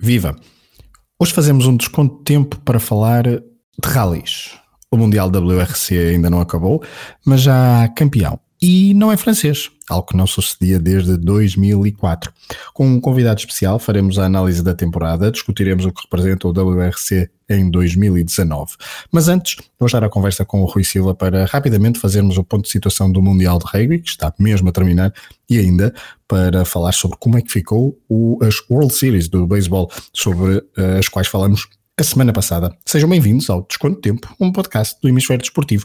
Viva! Hoje fazemos um desconto de tempo para falar de rallies. O Mundial WRC ainda não acabou, mas já há campeão. E não é francês, algo que não sucedia desde 2004. Com um convidado especial, faremos a análise da temporada, discutiremos o que representa o WRC em 2019. Mas antes, vou estar a conversa com o Rui Silva para rapidamente fazermos o ponto de situação do Mundial de Rugby, que está mesmo a terminar, e ainda para falar sobre como é que ficou o, as World Series do beisebol, sobre uh, as quais falamos a semana passada. Sejam bem-vindos ao Desconto Tempo, um podcast do Hemisfério Desportivo,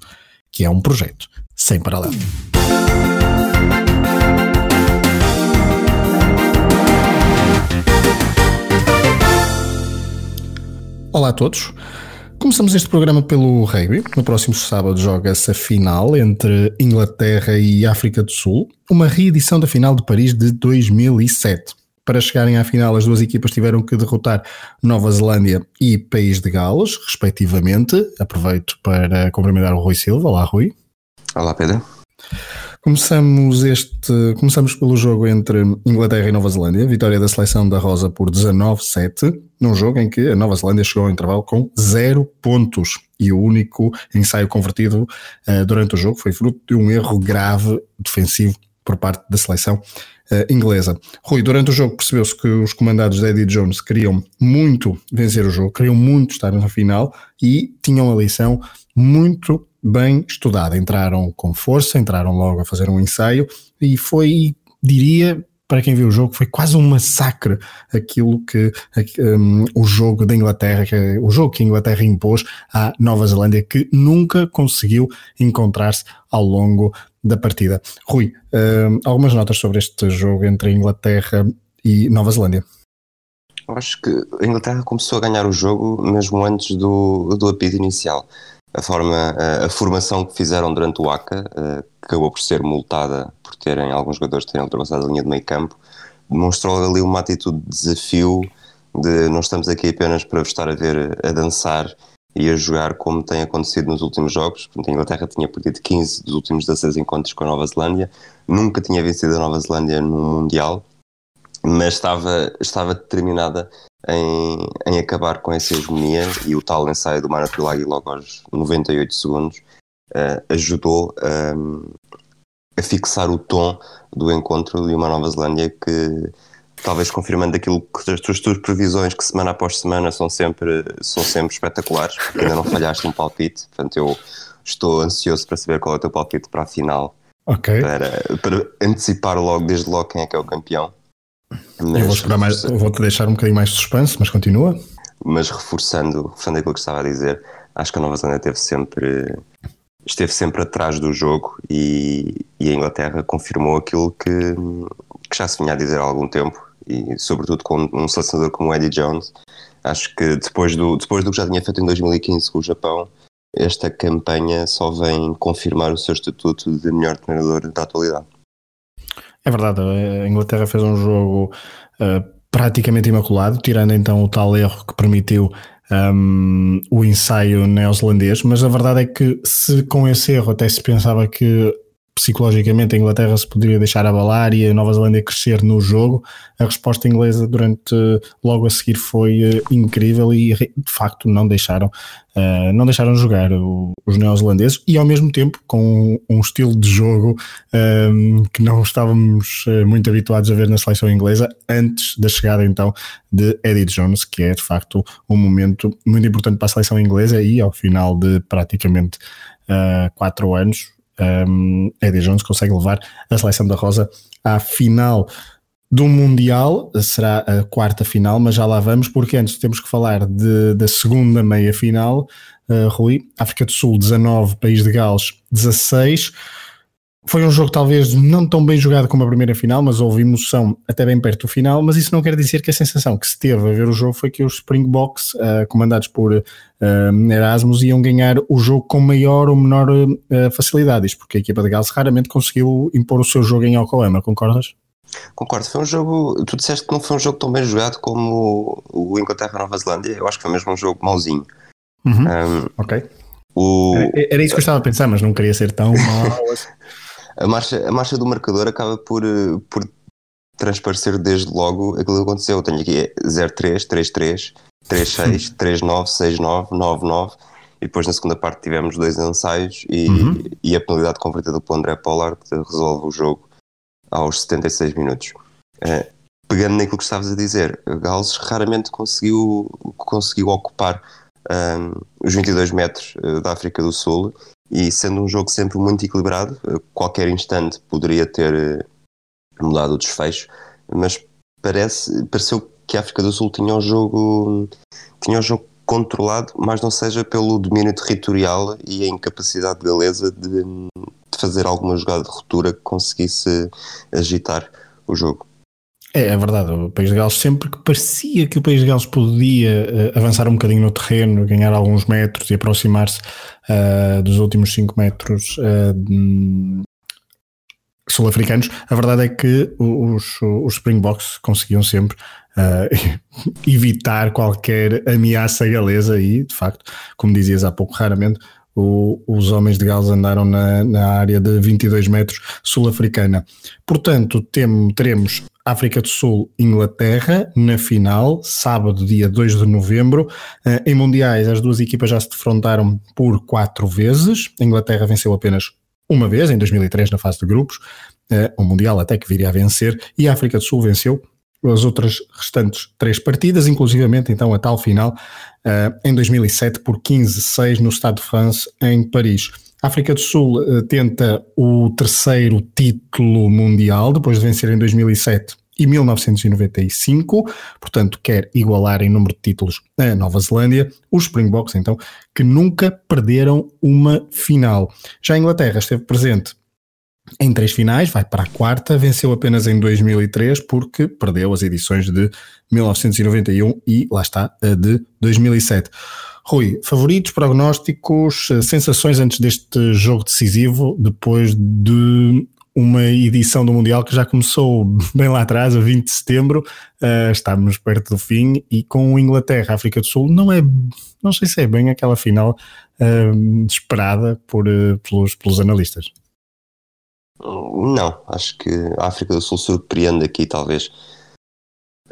que é um projeto sem paralelo. Olá a todos. Começamos este programa pelo rugby. No próximo sábado joga-se a final entre Inglaterra e África do Sul, uma reedição da final de Paris de 2007. Para chegarem à final, as duas equipas tiveram que derrotar Nova Zelândia e País de Gales, respectivamente. Aproveito para cumprimentar o Rui Silva. Olá, Rui. Olá, Pedro. Começamos este, começamos pelo jogo entre Inglaterra e Nova Zelândia, vitória da seleção da Rosa por 19-7, num jogo em que a Nova Zelândia chegou ao intervalo com zero pontos e o único ensaio convertido uh, durante o jogo foi fruto de um erro grave defensivo por parte da seleção inglesa. Rui, durante o jogo percebeu-se que os comandados de Eddie Jones queriam muito vencer o jogo, queriam muito estar na final e tinham a lição muito bem estudada. Entraram com força, entraram logo a fazer um ensaio e foi, diria, para quem viu o jogo, foi quase um massacre aquilo que um, o jogo da Inglaterra, que, o jogo que a Inglaterra impôs à Nova Zelândia, que nunca conseguiu encontrar-se ao longo da partida. Rui, um, algumas notas sobre este jogo entre a Inglaterra e Nova Zelândia. Eu acho que a Inglaterra começou a ganhar o jogo mesmo antes do, do apito inicial a forma, a, a, formação que fizeram durante o ACA, uh, que acabou por ser multada por terem alguns jogadores terem ultrapassado a linha de meio campo, demonstrou ali uma atitude de desafio de não estamos aqui apenas para estar a ver a dançar e a jogar como tem acontecido nos últimos jogos. Portanto, a Inglaterra tinha perdido 15 dos últimos 16 encontros com a Nova Zelândia, nunca tinha vencido a Nova Zelândia no Mundial, mas estava, estava determinada em, em acabar com essa hegemonia e o tal ensaio do Mara Tulagi logo aos 98 segundos uh, ajudou um, a fixar o tom do encontro de uma Nova Zelândia que talvez confirmando aquilo que as tuas, tuas previsões que semana após semana são sempre, são sempre espetaculares, porque ainda não falhaste um palpite, portanto eu estou ansioso para saber qual é o teu palpite para a final. Okay. Para, para antecipar logo, desde logo, quem é que é o campeão. Mas, eu vou esperar mais, vou-te deixar um bocadinho mais de suspense, mas continua. Mas reforçando, reforçando aquilo que estava a dizer, acho que a Nova Zelândia teve sempre esteve sempre atrás do jogo e, e a Inglaterra confirmou aquilo que, que, já se vinha a dizer há algum tempo e sobretudo com um selecionador como Eddie Jones acho que depois do, depois do que já tinha feito em 2015 com o Japão esta campanha só vem confirmar o seu estatuto de melhor treinador da atualidade é verdade, a Inglaterra fez um jogo uh, praticamente imaculado, tirando então o tal erro que permitiu um, o ensaio neozelandês, mas a verdade é que se com esse erro até se pensava que psicologicamente a Inglaterra se poderia deixar abalar e a Nova Zelândia crescer no jogo, a resposta inglesa durante logo a seguir foi uh, incrível e de facto não deixaram uh, não deixaram jogar os neozelandeses e ao mesmo tempo com um, estilo de jogo um, ehm, que não estávamos uh, muito habituados a ver na seleção inglesa antes da chegada então de Eddie Jones, que é de facto um momento muito importante para a seleção inglesa e ao final de praticamente quatro anos um, Eddie Jones consegue levar a seleção da Rosa à final do Mundial, será a quarta final, mas já lá vamos, porque antes temos que falar de, da segunda meia final. Uh, Rui, África do Sul 19, País de Gales 16. Foi um jogo talvez não tão bem jogado como a primeira final, mas houve emoção até bem perto do final. Mas isso não quer dizer que a sensação que se teve a ver o jogo foi que os Springboks, uh, comandados por uh, Erasmus, iam ganhar o jogo com maior ou menor uh, facilidade. Isto porque a equipa de Gales raramente conseguiu impor o seu jogo em Yokohama, concordas? Concordo, foi um jogo. Tu disseste que não foi um jogo tão bem jogado como o Inglaterra-Nova Zelândia. Eu acho que foi mesmo um jogo mauzinho. Uhum. Um, ok. O... Era isso que eu estava a pensar, mas não queria ser tão mau. A marcha, a marcha do marcador acaba por, eh, por transparecer desde logo aquilo que aconteceu. Eu tenho aqui 03, 33, 36, 39, 69, 99 e depois na segunda parte tivemos dois ensaios e, uhum. e a penalidade convertida pelo André Pollard resolve o jogo aos 76 minutos. Uh, pegando naquilo que estavas a dizer, Gales raramente conseguiu, conseguiu ocupar um, os 22 metros uh, da África do Sul e sendo um jogo sempre muito equilibrado, uh, qualquer instante poderia ter mudado o desfecho, mas parece, pareceu que a África do Sul tinha o jogo tinha o jogo controlado, mas não seja pelo domínio territorial e a incapacidade galesa de, de fazer alguma jogada de ruptura que conseguisse agitar o jogo. É, é verdade, o País de Gales sempre que parecia que o País de Gales podia uh, avançar um bocadinho no terreno, ganhar alguns metros e aproximar-se uh, dos últimos 5 metros uh, sul-africanos, a verdade é que os, os Springboks conseguiam sempre evitar qualquer ameaça galesa e, de facto, como dizias há pouco, raramente o, os homens de Gales andaram na, na área de 22 metros sul-africana. Portanto, tem, teremos África do Sul, Inglaterra, na final, sábado, dia 2 de novembro. Uh, em Mundiais, as duas equipas já se defrontaram por quatro vezes. A Inglaterra venceu apenas uma vez, em 2003, na fase de grupos. O Mundial até que viria a vencer. E a África do Sul venceu as outras restantes três partidas, inclusivamente então a tal final uh, em 2007 por 15-6 no Stade de France em Paris. A África do Sul uh, tenta o terceiro título mundial depois de vencer em 2007 e 1995, portanto quer igualar em número de títulos a Nova Zelândia, os Springboks então, que nunca perderam uma final. Já a Inglaterra esteve presente em três finais, vai para a quarta, venceu apenas em 2003 porque perdeu as edições de 1991 e lá está a de 2007. Rui, favoritos, prognósticos, sensações antes deste jogo decisivo, depois de uma edição do Mundial que já começou bem lá atrás, a 20 de setembro, uh, estamos perto do fim e com Inglaterra, África do Sul, não é, não sei se é bem aquela final uh, esperada por, uh, pelos, pelos analistas. Não, acho que a África do Sul surpreende aqui, talvez.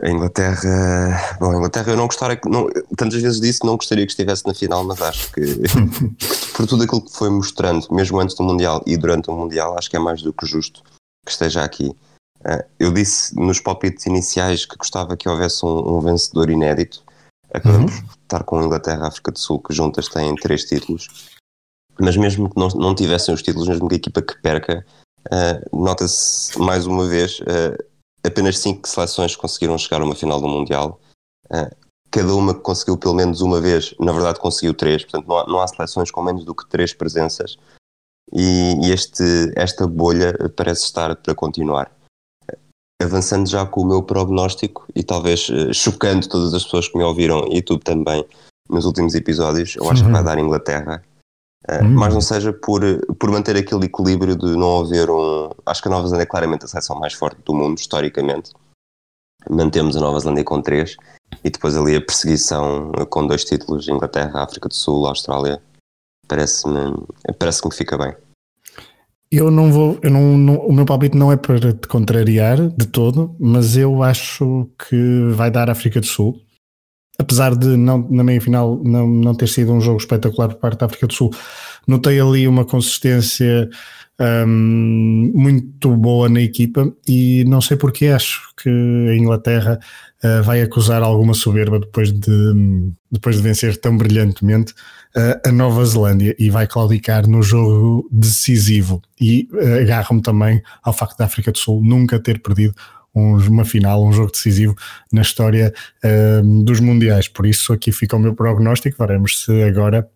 A Inglaterra. Bom, a Inglaterra eu não gostaria. Não, tantas vezes disse não gostaria que estivesse na final, mas acho que por tudo aquilo que foi mostrando, mesmo antes do Mundial e durante o Mundial, acho que é mais do que justo que esteja aqui. Uh, eu disse nos palpites iniciais que gostava que houvesse um, um vencedor inédito. Acabamos uhum. de estar com a Inglaterra e a África do Sul, que juntas têm três títulos. Mas mesmo que não, não tivessem os títulos, mesmo que a equipa que perca, Uh, Nota-se mais uma vez, uh, apenas cinco seleções conseguiram chegar a uma final do Mundial. Uh, cada uma que conseguiu pelo menos uma vez, na verdade conseguiu três, portanto não há, não há seleções com menos do que três presenças. E, e este, esta bolha parece estar para continuar. Avançando já com o meu prognóstico e talvez chocando todas as pessoas que me ouviram e tu também nos últimos episódios, eu acho uhum. que vai dar Inglaterra Uh, hum. Mas não seja por, por manter aquele equilíbrio de não haver um. Acho que a Nova Zelândia é claramente a seleção mais forte do mundo, historicamente. Mantemos a Nova Zelândia com três e depois ali a perseguição com dois títulos: Inglaterra, África do Sul, Austrália. Parece-me parece que me fica bem. Eu não vou, eu não, não, o meu palpite não é para te contrariar de todo, mas eu acho que vai dar África do Sul apesar de não, na meia final não, não ter sido um jogo espetacular por parte da África do Sul, notei ali uma consistência um, muito boa na equipa e não sei porque acho que a Inglaterra uh, vai acusar alguma soberba depois de, depois de vencer tão brilhantemente uh, a Nova Zelândia e vai claudicar no jogo decisivo. E uh, agarro-me também ao facto da África do Sul nunca ter perdido uma final, um jogo decisivo na história uh, dos Mundiais. Por isso, aqui fica o meu prognóstico. Veremos se agora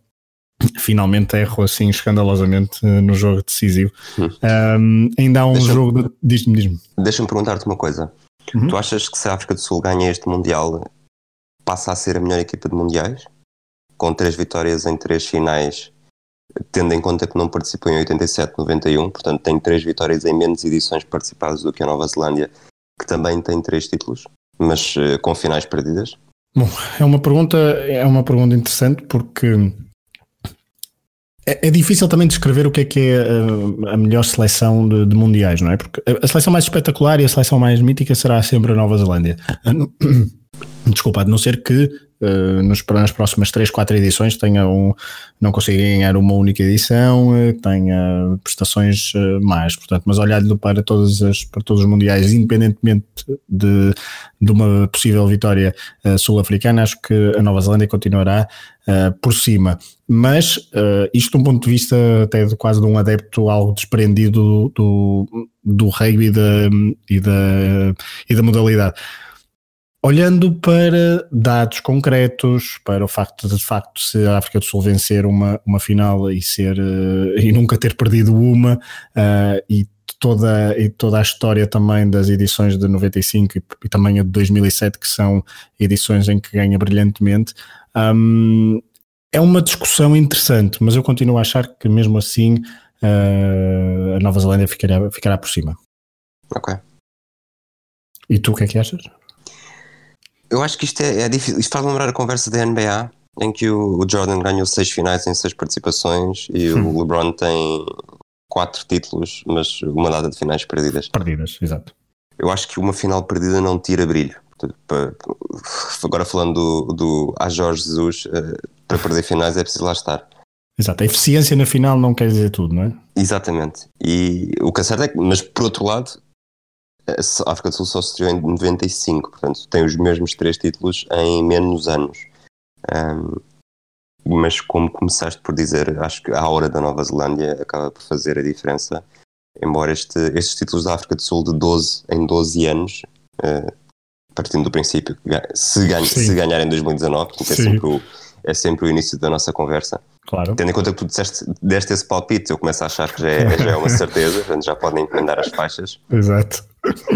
finalmente erro assim escandalosamente uh, no jogo decisivo. Hum. Um, ainda há um deixa jogo. De... Diz-me, diz-me. Deixa-me perguntar-te uma coisa. Uhum. Tu achas que se a África do Sul ganha este Mundial, passa a ser a melhor equipa de Mundiais? Com três vitórias em três finais, tendo em conta que não participou em 87, 91, portanto tem três vitórias em menos edições participadas do que a Nova Zelândia que também tem três títulos, mas uh, com finais perdidas? Bom, é uma pergunta, é uma pergunta interessante porque é, é, difícil também descrever o que é que é a, a melhor seleção de, de, mundiais, não é? Porque a seleção mais espetacular e a seleção mais mítica será sempre a Nova Zelândia. Desculpa, a não ser que uh, nos, nas próximas 3, 4 edições tenha um, não consiga ganhar uma única edição, uh, tenha prestações uh, mais, portanto, mas olhando para, todas as, para todos os mundiais, independentemente de, de uma possível vitória sul-africana, acho que a Nova Zelândia continuará por cima. Mas isto, de um ponto de vista até de quase de um adepto algo desprendido do, do, do rugby e da, e da, e da modalidade Olhando para dados concretos, para o facto de, de facto se a África do Sul vencer uma, uma final e ser uh, e nunca ter perdido uma uh, e toda, e toda a história também das edições de 95 e, e, também a de 2007 que são edições em que ganha brilhantemente um, é uma discussão interessante, mas eu continuo a achar que mesmo assim uh, a Nova Zelândia ficará, ficará por cima. Ok. E tu o que é que achas? Eu acho que isto é, é difícil. Isto faz lembrar a conversa da NBA, em que o, o Jordan ganhou seis finais em seis participações e hum. o LeBron tem quatro títulos, mas uma data de finais perdidas. Perdidas, exato. Eu acho que uma final perdida não tira brilho. Agora falando do, do a Jorge Jesus, eh, para perder finais é preciso lá estar. Exato, a eficiência na final não quer dizer tudo, não é? Exatamente. E o que é certo é que, mas por outro lado, a África do Sul só se estreou em 95, portanto tem os mesmos três títulos em menos anos. Um, mas como começaste por dizer, acho que a hora da Nova Zelândia acaba por fazer a diferença, embora este, estes títulos da África do Sul de 12 em 12 anos, uh, partindo do princípio que se, ganha, se ganhar em 2019, porque é sempre, o, é sempre o início da nossa conversa, Claro. Tendo em conta que tu disseste, deste esse palpite, eu começo a achar que já é, já é uma certeza, já podem encomendar as faixas. Exato.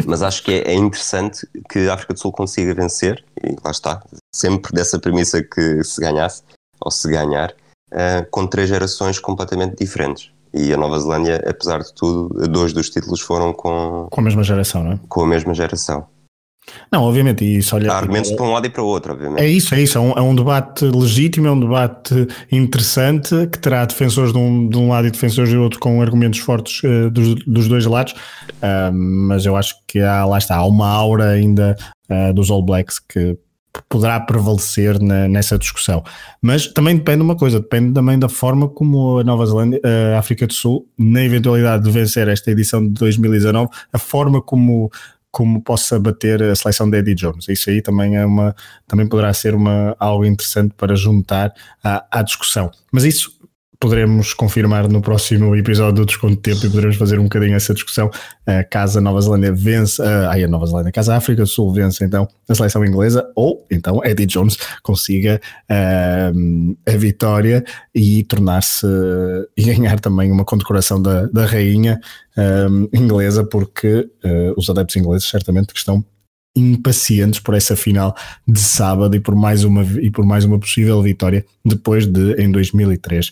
Mas acho que é, é, interessante que a África do Sul consiga vencer, e lá está, sempre dessa premissa que se ganhasse, ou se ganhar, uh, com três gerações completamente diferentes. E a Nova Zelândia, apesar de tudo, dois dos títulos foram com. Com a mesma geração, não é? Com a mesma geração. Não, obviamente, isso olha. Há argumentos para um lado e para o outro, obviamente. É isso, é isso. É um, é um, debate legítimo, é um debate interessante que terá defensores de um, de um lado e defensores do outro com argumentos fortes uh, dos, dos, dois lados. Uh, mas eu acho que há, lá está, há uma aura ainda uh, dos All Blacks que poderá prevalecer na, nessa discussão. Mas também depende de uma coisa, depende também da forma como a Nova Zelândia, a África do Sul, na eventualidade de vencer esta edição de 2019, a forma como como possa bater a seleção de Eddie Jones. Isso aí também é uma, também poderá ser uma, algo interessante para juntar à, à discussão. Mas isso poderemos confirmar no próximo episódio do Desconto de Tempo e poderemos fazer um bocadinho essa discussão. Uh, caso a Nova Zelândia vence, uh, ai, a Nova Zelândia, caso a África do Sul vence então a seleção inglesa, ou então Eddie Jones consiga uh, a vitória e tornar-se e ganhar também uma condecoração da, da rainha inglesa, porque os adeptos ingleses certamente que estão impacientes por essa final de sábado e por mais uma, e por mais uma possível vitória depois de, em 2003,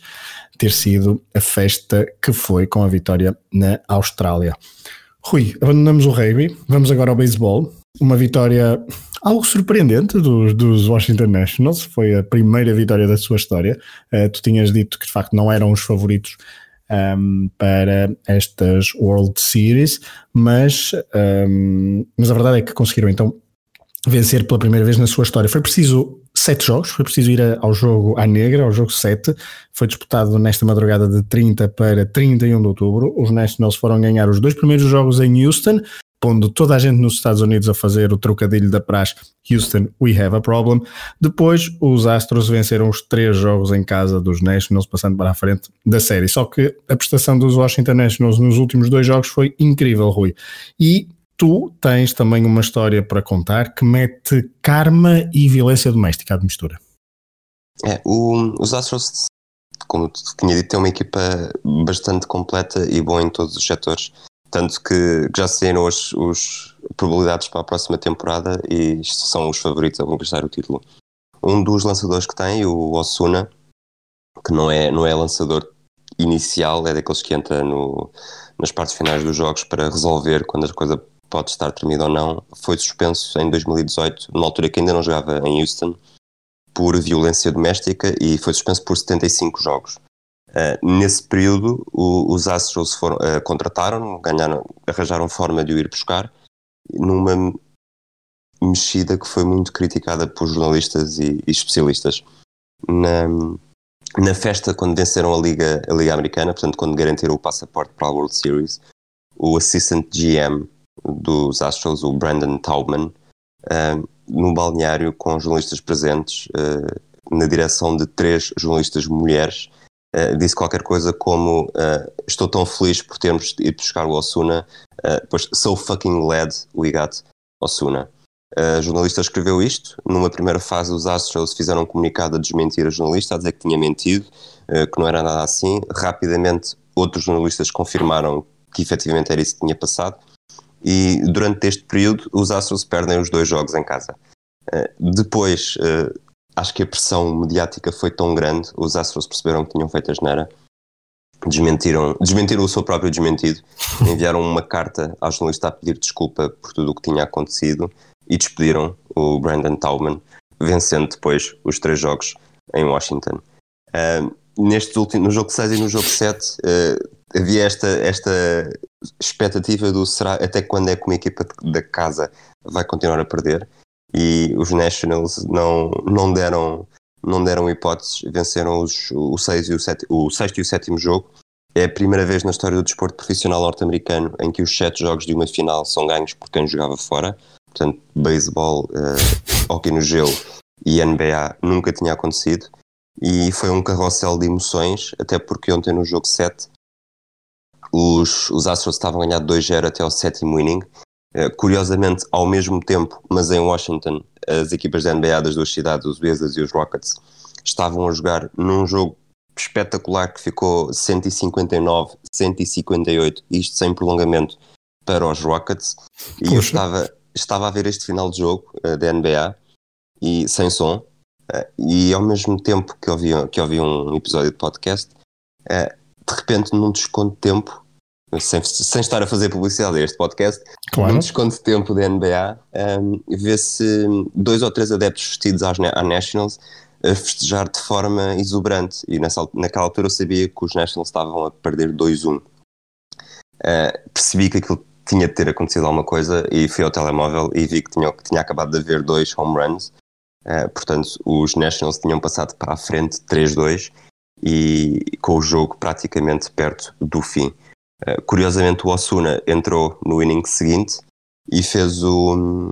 ter sido a festa que foi com a vitória na Austrália. Rui, abandonamos o rugby, vamos agora ao beisebol. Uma vitória algo surpreendente dos, dos Washington Nationals, foi a primeira vitória da sua história. Uh, tu tinhas dito que de facto não eram os favoritos um, para estas World Series, mas, um, mas a verdade é que conseguiram então vencer pela primeira vez na sua história. Foi preciso sete jogos, foi preciso ir ao jogo à negra, ao jogo 7, foi disputado nesta madrugada de 30 para 31 de outubro. Os Nationals foram ganhar os dois primeiros jogos em Houston, pondo toda a gente nos Estados Unidos a fazer o trocadilho da praxe Houston, we have a problem. Depois, os Astros venceram os três jogos em casa dos Nationals, passando para a frente da série. Só que a prestação dos Washington Nationals nos últimos dois jogos foi incrível, Rui. E tu tens também uma história para contar que mete karma e violência doméstica à mistura. É, o, os Astros, como tinha dito, têm uma equipa bastante completa e boa em todos os setores. Tanto que, já saíram os probabilidades para a próxima temporada e são os favoritos a conquistar o título. Um dos lançadores que tem, o Osuna, que não é, não é lançador inicial, é daqueles que entra no, nas partes finais dos jogos para resolver quando a coisa pode estar terminada ou não, foi suspenso em 2018, numa altura que ainda não jogava em Houston, por violência doméstica e foi suspenso por 75 jogos. Uh, nesse período, o, os Astros foram, uh, contrataram, ganharam, arranjaram forma de o ir buscar numa mexida que foi muito criticada por jornalistas e, e especialistas. Na, na festa, quando venceram a Liga, a Liga Americana, portanto, quando garantiram o passaporte para a World Series, o assistant GM dos Astros, o Brandon Taubman, uh, no balneário com jornalistas presentes, na direção de três jornalistas mulheres, uh, disse qualquer coisa como uh, estou tão feliz por termos ido buscar o Osuna, uh, pois so fucking glad we got Osuna. A jornalista escreveu isto. Numa primeira fase, os Astros fizeram um comunicado a desmentir a jornalista, a dizer que tinha mentido, que não era nada assim. Rapidamente, outros jornalistas confirmaram que efetivamente era isso que tinha passado. E durante este período, os Astros perdem os dois jogos em casa. Depois, acho que a pressão mediática foi tão grande, os Astros perceberam que tinham feito a geneira, desmentiram, desmentiram o seu próprio desmentido, enviaram uma carta ao jornalista a pedir desculpa por tudo o que tinha acontecido e despediram o Brandon Taubman, vencendo depois os três jogos em Washington. Uh, neste último, no jogo 6 e no jogo 7 uh, ah, havia esta, esta expectativa do será até quando é que uma equipa da casa vai continuar a perder e os Nationals não, não deram não deram hipóteses, venceram os, o, seis e o, sete, o sexto e o sétimo jogo. É a primeira vez na história do desporto profissional norte-americano em que os sete jogos de uma final são ganhos por quem jogava fora. Portanto, beisebol, uh, hockey no gelo e NBA nunca tinha acontecido. E foi um carrossel de emoções, até porque ontem no jogo 7 os, os Astros estavam a ganhar 2-0 até ao sétimo inning curiosamente, ao mesmo tempo, mas em Washington, as equipas da NBA das duas cidades, os Wizards e os Rockets, estavam a jogar num jogo espetacular que ficou 159, 158, isto sem prolongamento para os Rockets. E eu estava, estava a ver este final de jogo uh, da NBA e sem som, uh, e ao mesmo tempo que ouvi, que ouvi um episódio de podcast, uh, de repente, num desconto de tempo, sem, sem estar a fazer publicidade a este podcast, claro. num desconto de tempo da NBA, um, vê-se dois ou três adeptos vestidos às, à Nationals a festejar de forma exuberante. E nessa, naquela altura eu sabia que os Nationals estavam a perder 2-1. Uh, percebi que aquilo tinha de ter acontecido alguma coisa e fui ao telemóvel e vi que tinha, que tinha acabado de haver dois home runs. Uh, portanto, os Nationals tinham passado para a frente 3-2 e com o jogo praticamente perto do fim. Eh, curiosamente, o Osuna entrou no inning seguinte e fez o,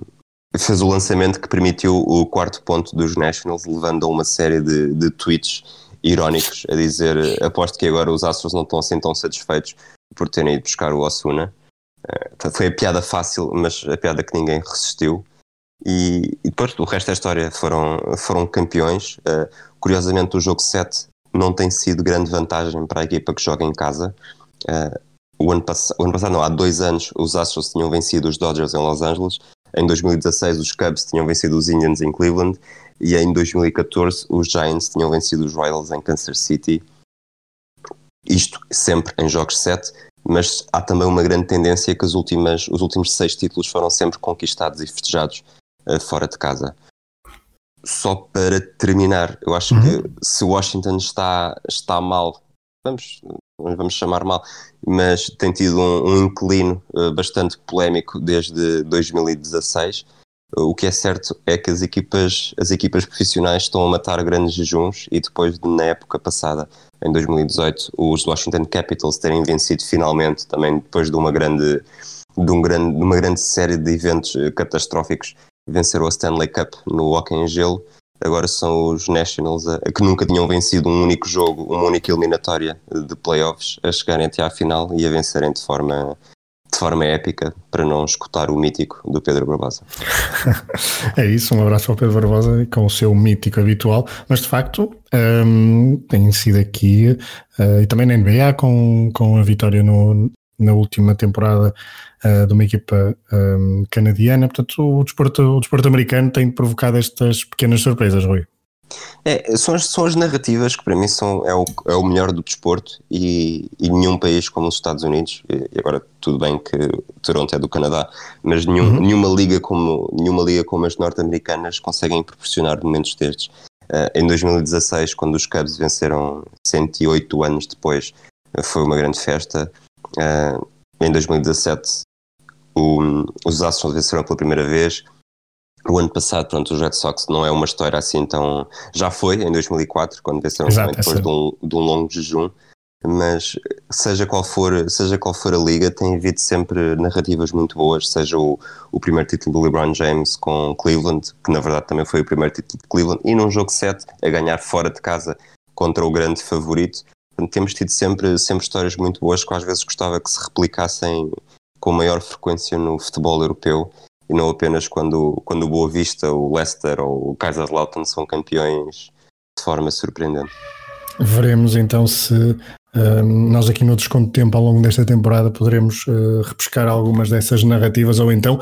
fez o lançamento que permitiu o quarto ponto dos Nationals, levando a uma série de, de tweets irónicos a dizer: aposto que agora os Astros não estão assim tão satisfeitos por terem ido buscar o Osuna. Uh, foi a piada fácil, mas a piada que ninguém resistiu. E, e depois, o resto da história foram, foram campeões. Uh, curiosamente, o jogo 7 não tem sido grande vantagem para a equipa que joga em casa. Uh, o ano, pass o ano passado, não, há dois anos, os Astros tinham vencido os Dodgers em Los Angeles. Em 2016, os Cubs tinham vencido os Indians em Cleveland. E em 2014, os Giants tinham vencido os Royals em Kansas City. Isto sempre em jogos 7, mas há também uma grande tendência que as últimas, os últimos seis títulos foram sempre conquistados e festejados uh, fora de casa. Só para terminar, eu acho uhum. que se Washington está, está mal, vamos, vamos chamar mal, mas tem tido um, um inclino uh, bastante polémico desde 2016. O que é certo é que as equipas, as equipas profissionais estão a matar grandes jejuns e depois, de, na época passada, em 2018, os Washington Capitals terem vencido finalmente, também depois de uma grande, de um grande, de uma grande série de eventos eh, catastróficos, venceram a Stanley Cup no hockey em gelo agora são os Nationals, a, que nunca tinham vencido um único jogo, uma única eliminatória de playoffs, a chegarem até à final e a vencerem de forma, de forma épica para não escutar o mítico do Pedro Barbosa. é isso, um abraço ao Pedro Barbosa com o seu mítico habitual, mas de facto um, tem sido aqui uh, e também na NBA com, com a vitória no, na última temporada uh, de uma equipa um, canadiana. Portanto, o desporto, o desporto americano tem provocado estas pequenas surpresas, Rui. É, são, as, são as narrativas que para mim são, é, o, é o melhor do desporto e, e nenhum país como os Estados Unidos, e agora tudo bem que Toronto é do Canadá, mas nenhum, uhum. nenhuma, liga como, nenhuma liga como as norte-americanas conseguem proporcionar momentos destes. Uh, em 2016, quando os Cubs venceram 108 anos depois, uh, foi uma grande festa. Uh, em 2017, o, os Astros venceram pela primeira vez. O ano passado, pronto, os Red Sox não é uma história assim tão. Já foi, em 2004, quando venceram Exato, depois de um, de um longo jejum mas seja qual for seja qual for a liga tem havido sempre narrativas muito boas seja o, o primeiro título do LeBron James com Cleveland que na verdade também foi o primeiro título de Cleveland e num jogo 7 a ganhar fora de casa contra o grande favorito temos tido sempre sempre histórias muito boas que às vezes gostava que se replicassem com maior frequência no futebol europeu e não apenas quando quando o Boa Vista o Leicester ou o Kaiserslautern são campeões de forma surpreendente. Veremos então se nós aqui no Desconto de Tempo ao longo desta temporada poderemos uh, repescar algumas dessas narrativas ou então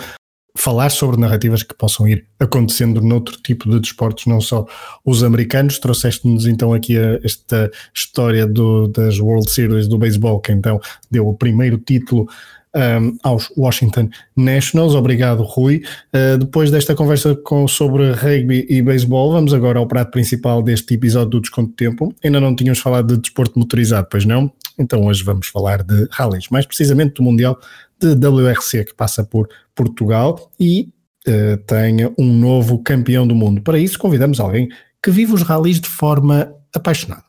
falar sobre narrativas que possam ir acontecendo noutro tipo de desportos, não só os americanos. Trouxeste-nos então aqui a, esta história do, das World Series do beisebol, que então deu o primeiro título um, aos Washington Nationals. Obrigado, Rui. Uh, depois desta conversa com, sobre rugby e beisebol, vamos agora ao prato principal deste episódio do Desconto de Tempo. Ainda não tínhamos falado de desporto motorizado, pois não? Então hoje vamos falar de rallies, mais precisamente do Mundial de WRC, que passa por Portugal e uh, tem um novo campeão do mundo. Para isso, convidamos alguém que vive os rallies de forma apaixonada.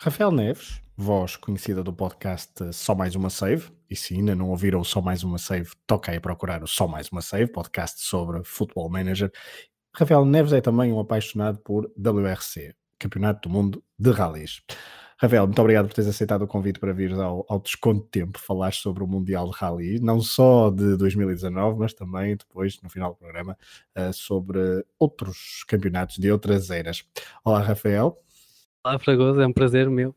Rafael Neves voz conhecida do podcast Só Mais Uma Save. E se ainda não ouviram Só Mais Uma Save, toca aí procurar o Só Mais Uma Save, podcast sobre Football Manager. Rafael Neves é também um apaixonado por WRC, Campeonato do Mundo de Rallys. Rafael, muito obrigado por teres aceitado o convite para vir ao, ao Desconto de Tempo falar sobre o Mundial de Rally, não só de 2019, mas também depois, no final do programa, uh, sobre outros campeonatos de outras eras. Olá, Rafael. Olá, Fragoso, é um prazer meu.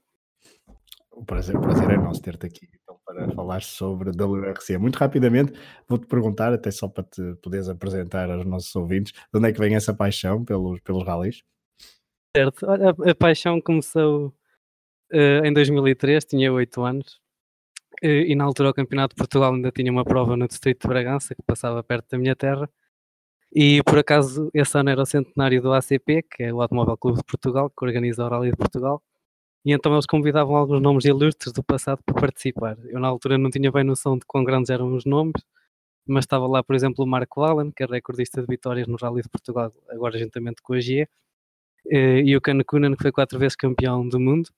O prazer, o prazer é nosso ter-te aqui então, para falar sobre WRC. Muito rapidamente, vou-te perguntar, até só para te poderes apresentar aos nossos ouvintes, de onde é que vem essa paixão pelos, pelos rallies? Certo, Olha, a, paixão começou em 2003, tinha 8 anos, uh, e na altura o Campeonato de Portugal ainda tinha uma prova no Distrito de Bragança, que passava perto da minha terra, e por acaso esse ano era o centenário do ACP, que é o Automóvel Clube de Portugal, que organiza o Rally de Portugal, e então eles convidavam alguns nomes ilustres do passado para participar. Eu na altura não tinha bem noção de quão grandes eram os nomes, mas estava lá, por exemplo, o Marco Allen, que é recordista de vitórias no Rally de Portugal, agora juntamente com a GE, eh, e o Ken Kunan, que foi quatro vezes campeão do mundo.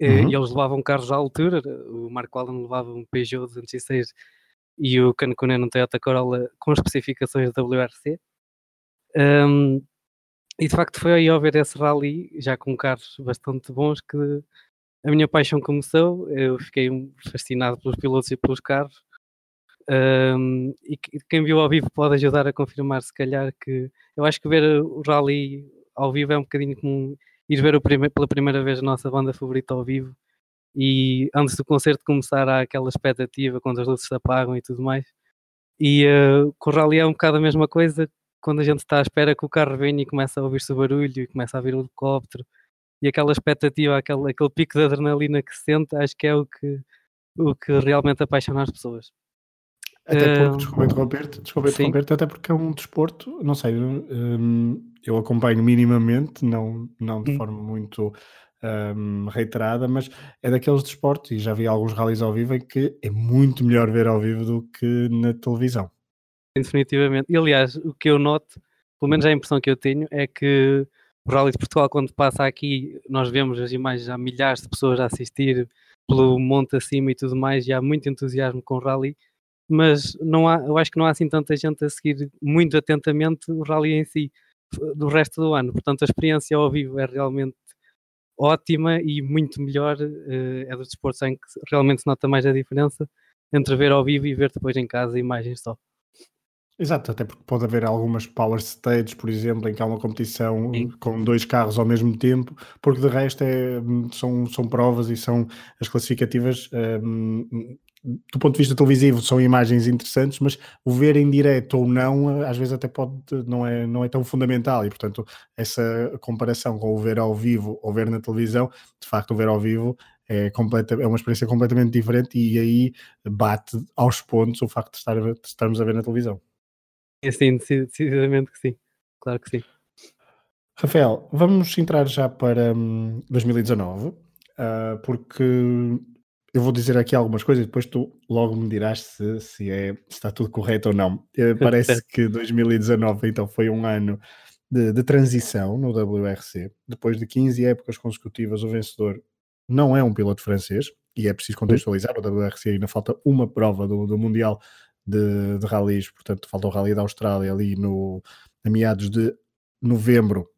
Eh, uhum. E eles levavam carros à altura, o Marco Allen levava um Peugeot 206 e o Ken Kunan um Toyota Corolla com especificações da WRC. Um, e de facto foi aí ao ver esse rally, já com carros bastante bons, que a minha paixão começou. Eu fiquei fascinado pelos pilotos e pelos carros. Um, e quem viu ao vivo pode ajudar a confirmar, se calhar, que eu acho que ver o rally ao vivo é um bocadinho como ir ver prime pela primeira vez a nossa banda favorita ao vivo. E antes do concerto começar, há aquela expectativa quando as luzes se apagam e tudo mais. E uh, com o rally é um bocado a mesma coisa, quando a gente está à espera que o carro venha e começa a ouvir-se o barulho e começa a vir o helicóptero e aquela expectativa, aquele, aquele pico de adrenalina que se sente, acho que é o que, o que realmente apaixona as pessoas. Até porque, uh, desculpa interromper-te, desculpa interromper até porque é um desporto, não sei, um, eu acompanho minimamente, não, não de hum. forma muito um, reiterada, mas é daqueles desportos, e já vi alguns rallies ao vivo, em que é muito melhor ver ao vivo do que na televisão definitivamente. E aliás, o que eu noto, pelo menos a impressão que eu tenho, é que o Rally de Portugal, quando passa aqui, nós vemos as imagens, há milhares de pessoas a assistir pelo monte acima e tudo mais, e há muito entusiasmo com o Rally, mas não há, eu acho que não há assim tanta gente a seguir muito atentamente o Rally em si, do resto do ano. Portanto, a experiência ao vivo é realmente ótima e muito melhor. Eh, é dos desportos em que realmente se nota mais a diferença entre ver ao vivo e ver depois em casa imagens só. Exato, até porque pode haver algumas power stages, por exemplo, em que há uma competição Sim. com dois carros ao mesmo tempo, porque de resto é, são, são provas e são as classificativas um, do ponto de vista televisivo são imagens interessantes, mas o ver em direto ou não, às vezes até pode não é, não é tão fundamental e portanto essa comparação com o ver ao vivo ou ver na televisão, de facto o ver ao vivo é, completa, é uma experiência completamente diferente e aí bate aos pontos o facto de, estar, de estarmos a ver na televisão. Sim, decididamente que sim. Claro que sim. Rafael, vamos entrar já para hum, 2019, uh, porque eu vou dizer aqui algumas coisas e depois tu logo me dirás se, se, é, se está tudo correto ou não. Uh, parece que 2019 então foi um ano de, de, transição no WRC. Depois de 15 épocas consecutivas, o vencedor não é um piloto francês, e é preciso contextualizar, o WRC ainda falta uma prova do, do Mundial de, de rallies, portanto falta o Rally da Austrália ali no, a meados de novembro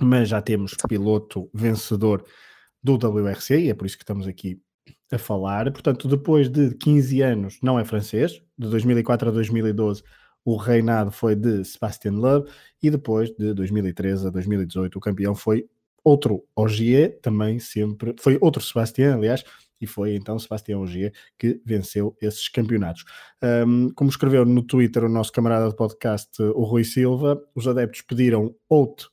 mas já temos piloto vencedor do WRC e é por isso que estamos aqui a falar. Portanto, depois de 15 anos, não é francês, de 2004 a 2012 o reinado foi de Sebastian Loeb e depois de 2013 a 2018 o campeão foi outro Ogier, também sempre, foi outro Sebastian, aliás, e foi então Sebastião Ogier que venceu esses campeonatos. Um, como escreveu no Twitter o nosso camarada de podcast, o Rui Silva, os adeptos pediram outro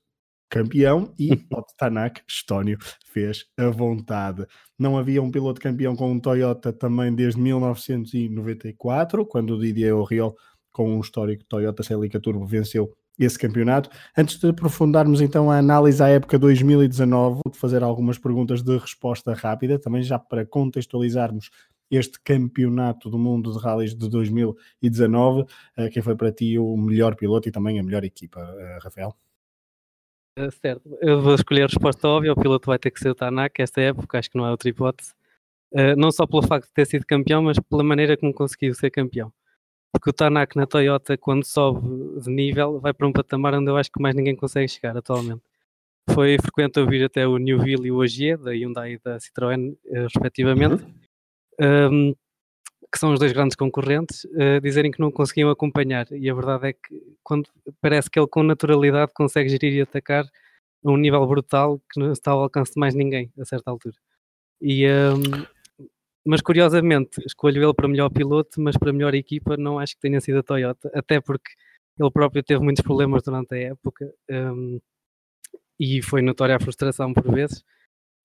campeão e Otto Tanak, estónio, fez a vontade. Não havia um piloto campeão com um Toyota também desde 1994, quando o Didier Oriol, com um histórico Toyota Celica Turbo, venceu esse campeonato. Antes de aprofundarmos então a análise à época 2019, vou fazer algumas perguntas de resposta rápida, também já para contextualizarmos este campeonato do mundo de rallies de 2019. Eh, quem foi para ti o melhor piloto e também a melhor equipa, eh, Rafael? Uh, certo, eu vou escolher a resposta óbvia, o piloto vai ter que ser o Tanak esta época, acho que não é outra hipótese. Uh, não só pelo facto de ter sido campeão, mas pela maneira como conseguiu ser campeão. Porque o Tanak na Toyota, quando sobe de nível, vai para um patamar onde eu acho que mais ninguém consegue chegar atualmente. Foi frequente ouvir até o Newville e o Ogier, da Hyundai e da Citroën, uh, respectivamente. Uhum. Um, que são os dois grandes concorrentes, uh, dizerem que não conseguiam acompanhar. E a verdade é que quando parece que ele com naturalidade consegue gerir e atacar a um nível brutal que não está ao alcance de mais ninguém a certa altura. E, um, mas curiosamente escolho ele para melhor piloto, mas para melhor equipa não acho que tenha sido a Toyota, até porque ele próprio teve muitos problemas durante a época um, e foi notória a frustração por vezes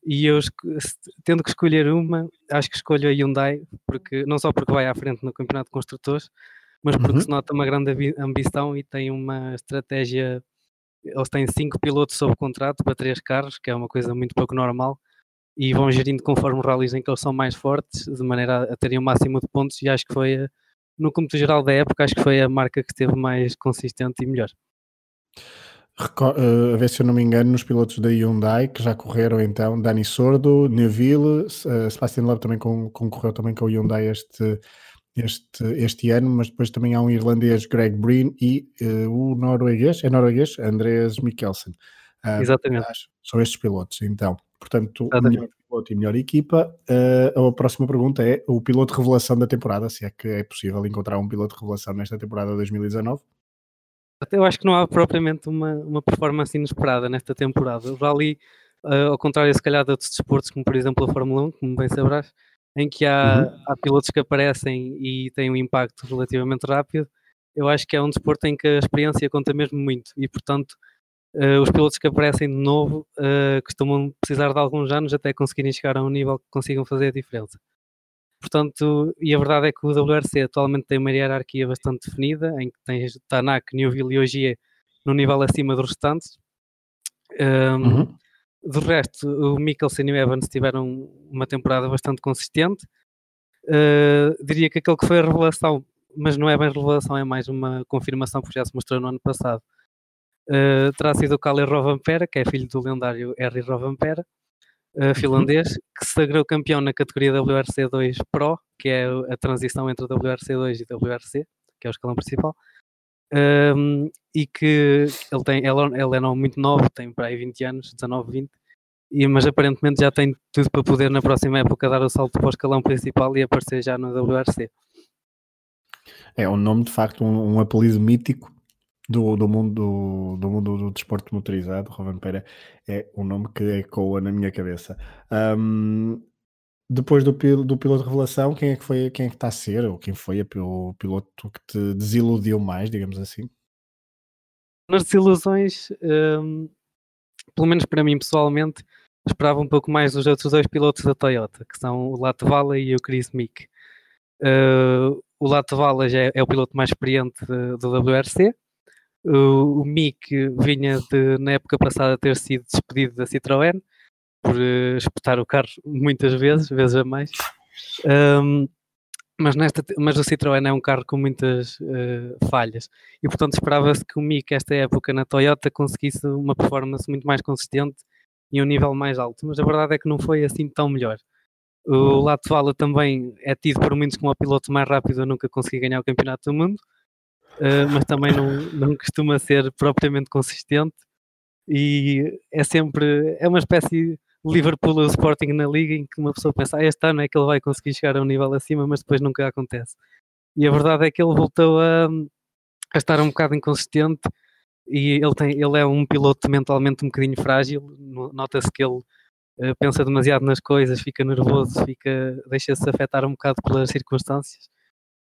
e eu tendo que escolher uma, acho que escolho a Hyundai, porque não só porque vai à frente no campeonato de construtores, mas porque uhum. se nota uma grande ambição e tem uma estratégia. Eles têm cinco pilotos sob contrato para três carros, que é uma coisa muito pouco normal, e vão gerindo conforme os rallies em que eles são mais fortes, de maneira a terem o máximo de pontos. E acho que foi, no cômputo geral da época, acho que foi a marca que esteve mais consistente e melhor. Uh, a ver se eu não me engano, nos pilotos da Hyundai que já correram então, Dani Sordo, Neville, uh, Sebastian Loeb também concorreu também com o Hyundai este, este, este ano, mas depois também há um irlandês, Greg Breen, e uh, o norueguês, é norueguês, Andreas Mikkelsen. Exatamente. São estes pilotos, então. Portanto, Exatamente. melhor piloto e melhor equipa. a próxima pergunta é o piloto revelação da temporada, se é que é possível encontrar um piloto revelação nesta temporada 2019. Eu acho que não há propriamente uma, uma performance inesperada nesta temporada. O Rally, uh, ao contrário, se calhar, de outros desportos, como por exemplo a Fórmula 1, como bem sabrás, em que há, uhum. há pilotos que aparecem e têm um impacto relativamente rápido, eu acho que é um desporto em que a experiência conta mesmo muito e, portanto, uh, os pilotos que aparecem de novo uh, costumam precisar de alguns anos até conseguirem chegar a um nível que consigam fazer a diferença. Portanto, e a verdade é que o WRC atualmente tem uma hierarquia bastante definida, em que tens Tanak, Newville e Ogier no nível acima dos restantes. Um, uhum. Do resto, o Mikkelsen e o Evans tiveram uma temporada bastante consistente. Uh, diria que aquele que foi a revelação, mas não é bem revelação, é mais uma confirmação porque já se mostrou no ano passado. Uh, terá sido o Kalle Rovanpera, que é filho do lendário Harry Rovanpera, uh, finlandês, que se sagrou campeão na categoria WRC2 Pro, que é a transição entre WRC2 e WRC, que é o escalão principal. Um, e que ele tem, ele, ele é não muito novo, tem para aí 20 anos, 19, 20, e, mas aparentemente já tem tudo para poder na próxima época dar o salto para o escalão principal e aparecer já no WRC. É um nome de facto, um, um apelido mítico do, do, mundo, do, do mundo do desporto motorizado, Rovan Pereira, é um nome que ecoa na minha cabeça. Um, depois do, do piloto de revelação, quem é que foi, quem é que está a ser, ou quem foi o piloto que te desiludiu mais, digamos assim? Nas desilusões, um, pelo menos para mim pessoalmente, esperava um pouco mais dos outros dois pilotos da Toyota, que são o Latvala e o Chris Mick. Uh, o Latvala já é, é, o piloto mais experiente do WRC, O, Mick vinha de, na época passada, ter sido despedido da Citroën por uh, espetar o carro muitas vezes, vezes a mais. Um, mas, nesta, mas o Citroën é um carro com muitas uh, falhas e, portanto, esperava-se que o Mick, esta época na Toyota, conseguisse uma performance muito mais consistente e um nível mais alto. Mas a verdade é que não foi assim tão melhor. O Latvala também é tido por muitos como o piloto mais rápido a nunca conseguir ganhar o Campeonato do Mundo, uh, mas também não, não costuma ser propriamente consistente e é sempre é uma espécie Liverpool ou Sporting na liga em que uma pessoa pensa ah, este ano é que ele vai conseguir chegar a um nível acima, mas depois nunca acontece. E a verdade é que ele voltou a, a estar um bocado inconsistente e ele, tem, ele é um piloto mentalmente um bocadinho frágil, nota-se que ele eh, pensa demasiado nas coisas, fica nervoso, fica, deixa-se afetar um bocado pelas circunstâncias.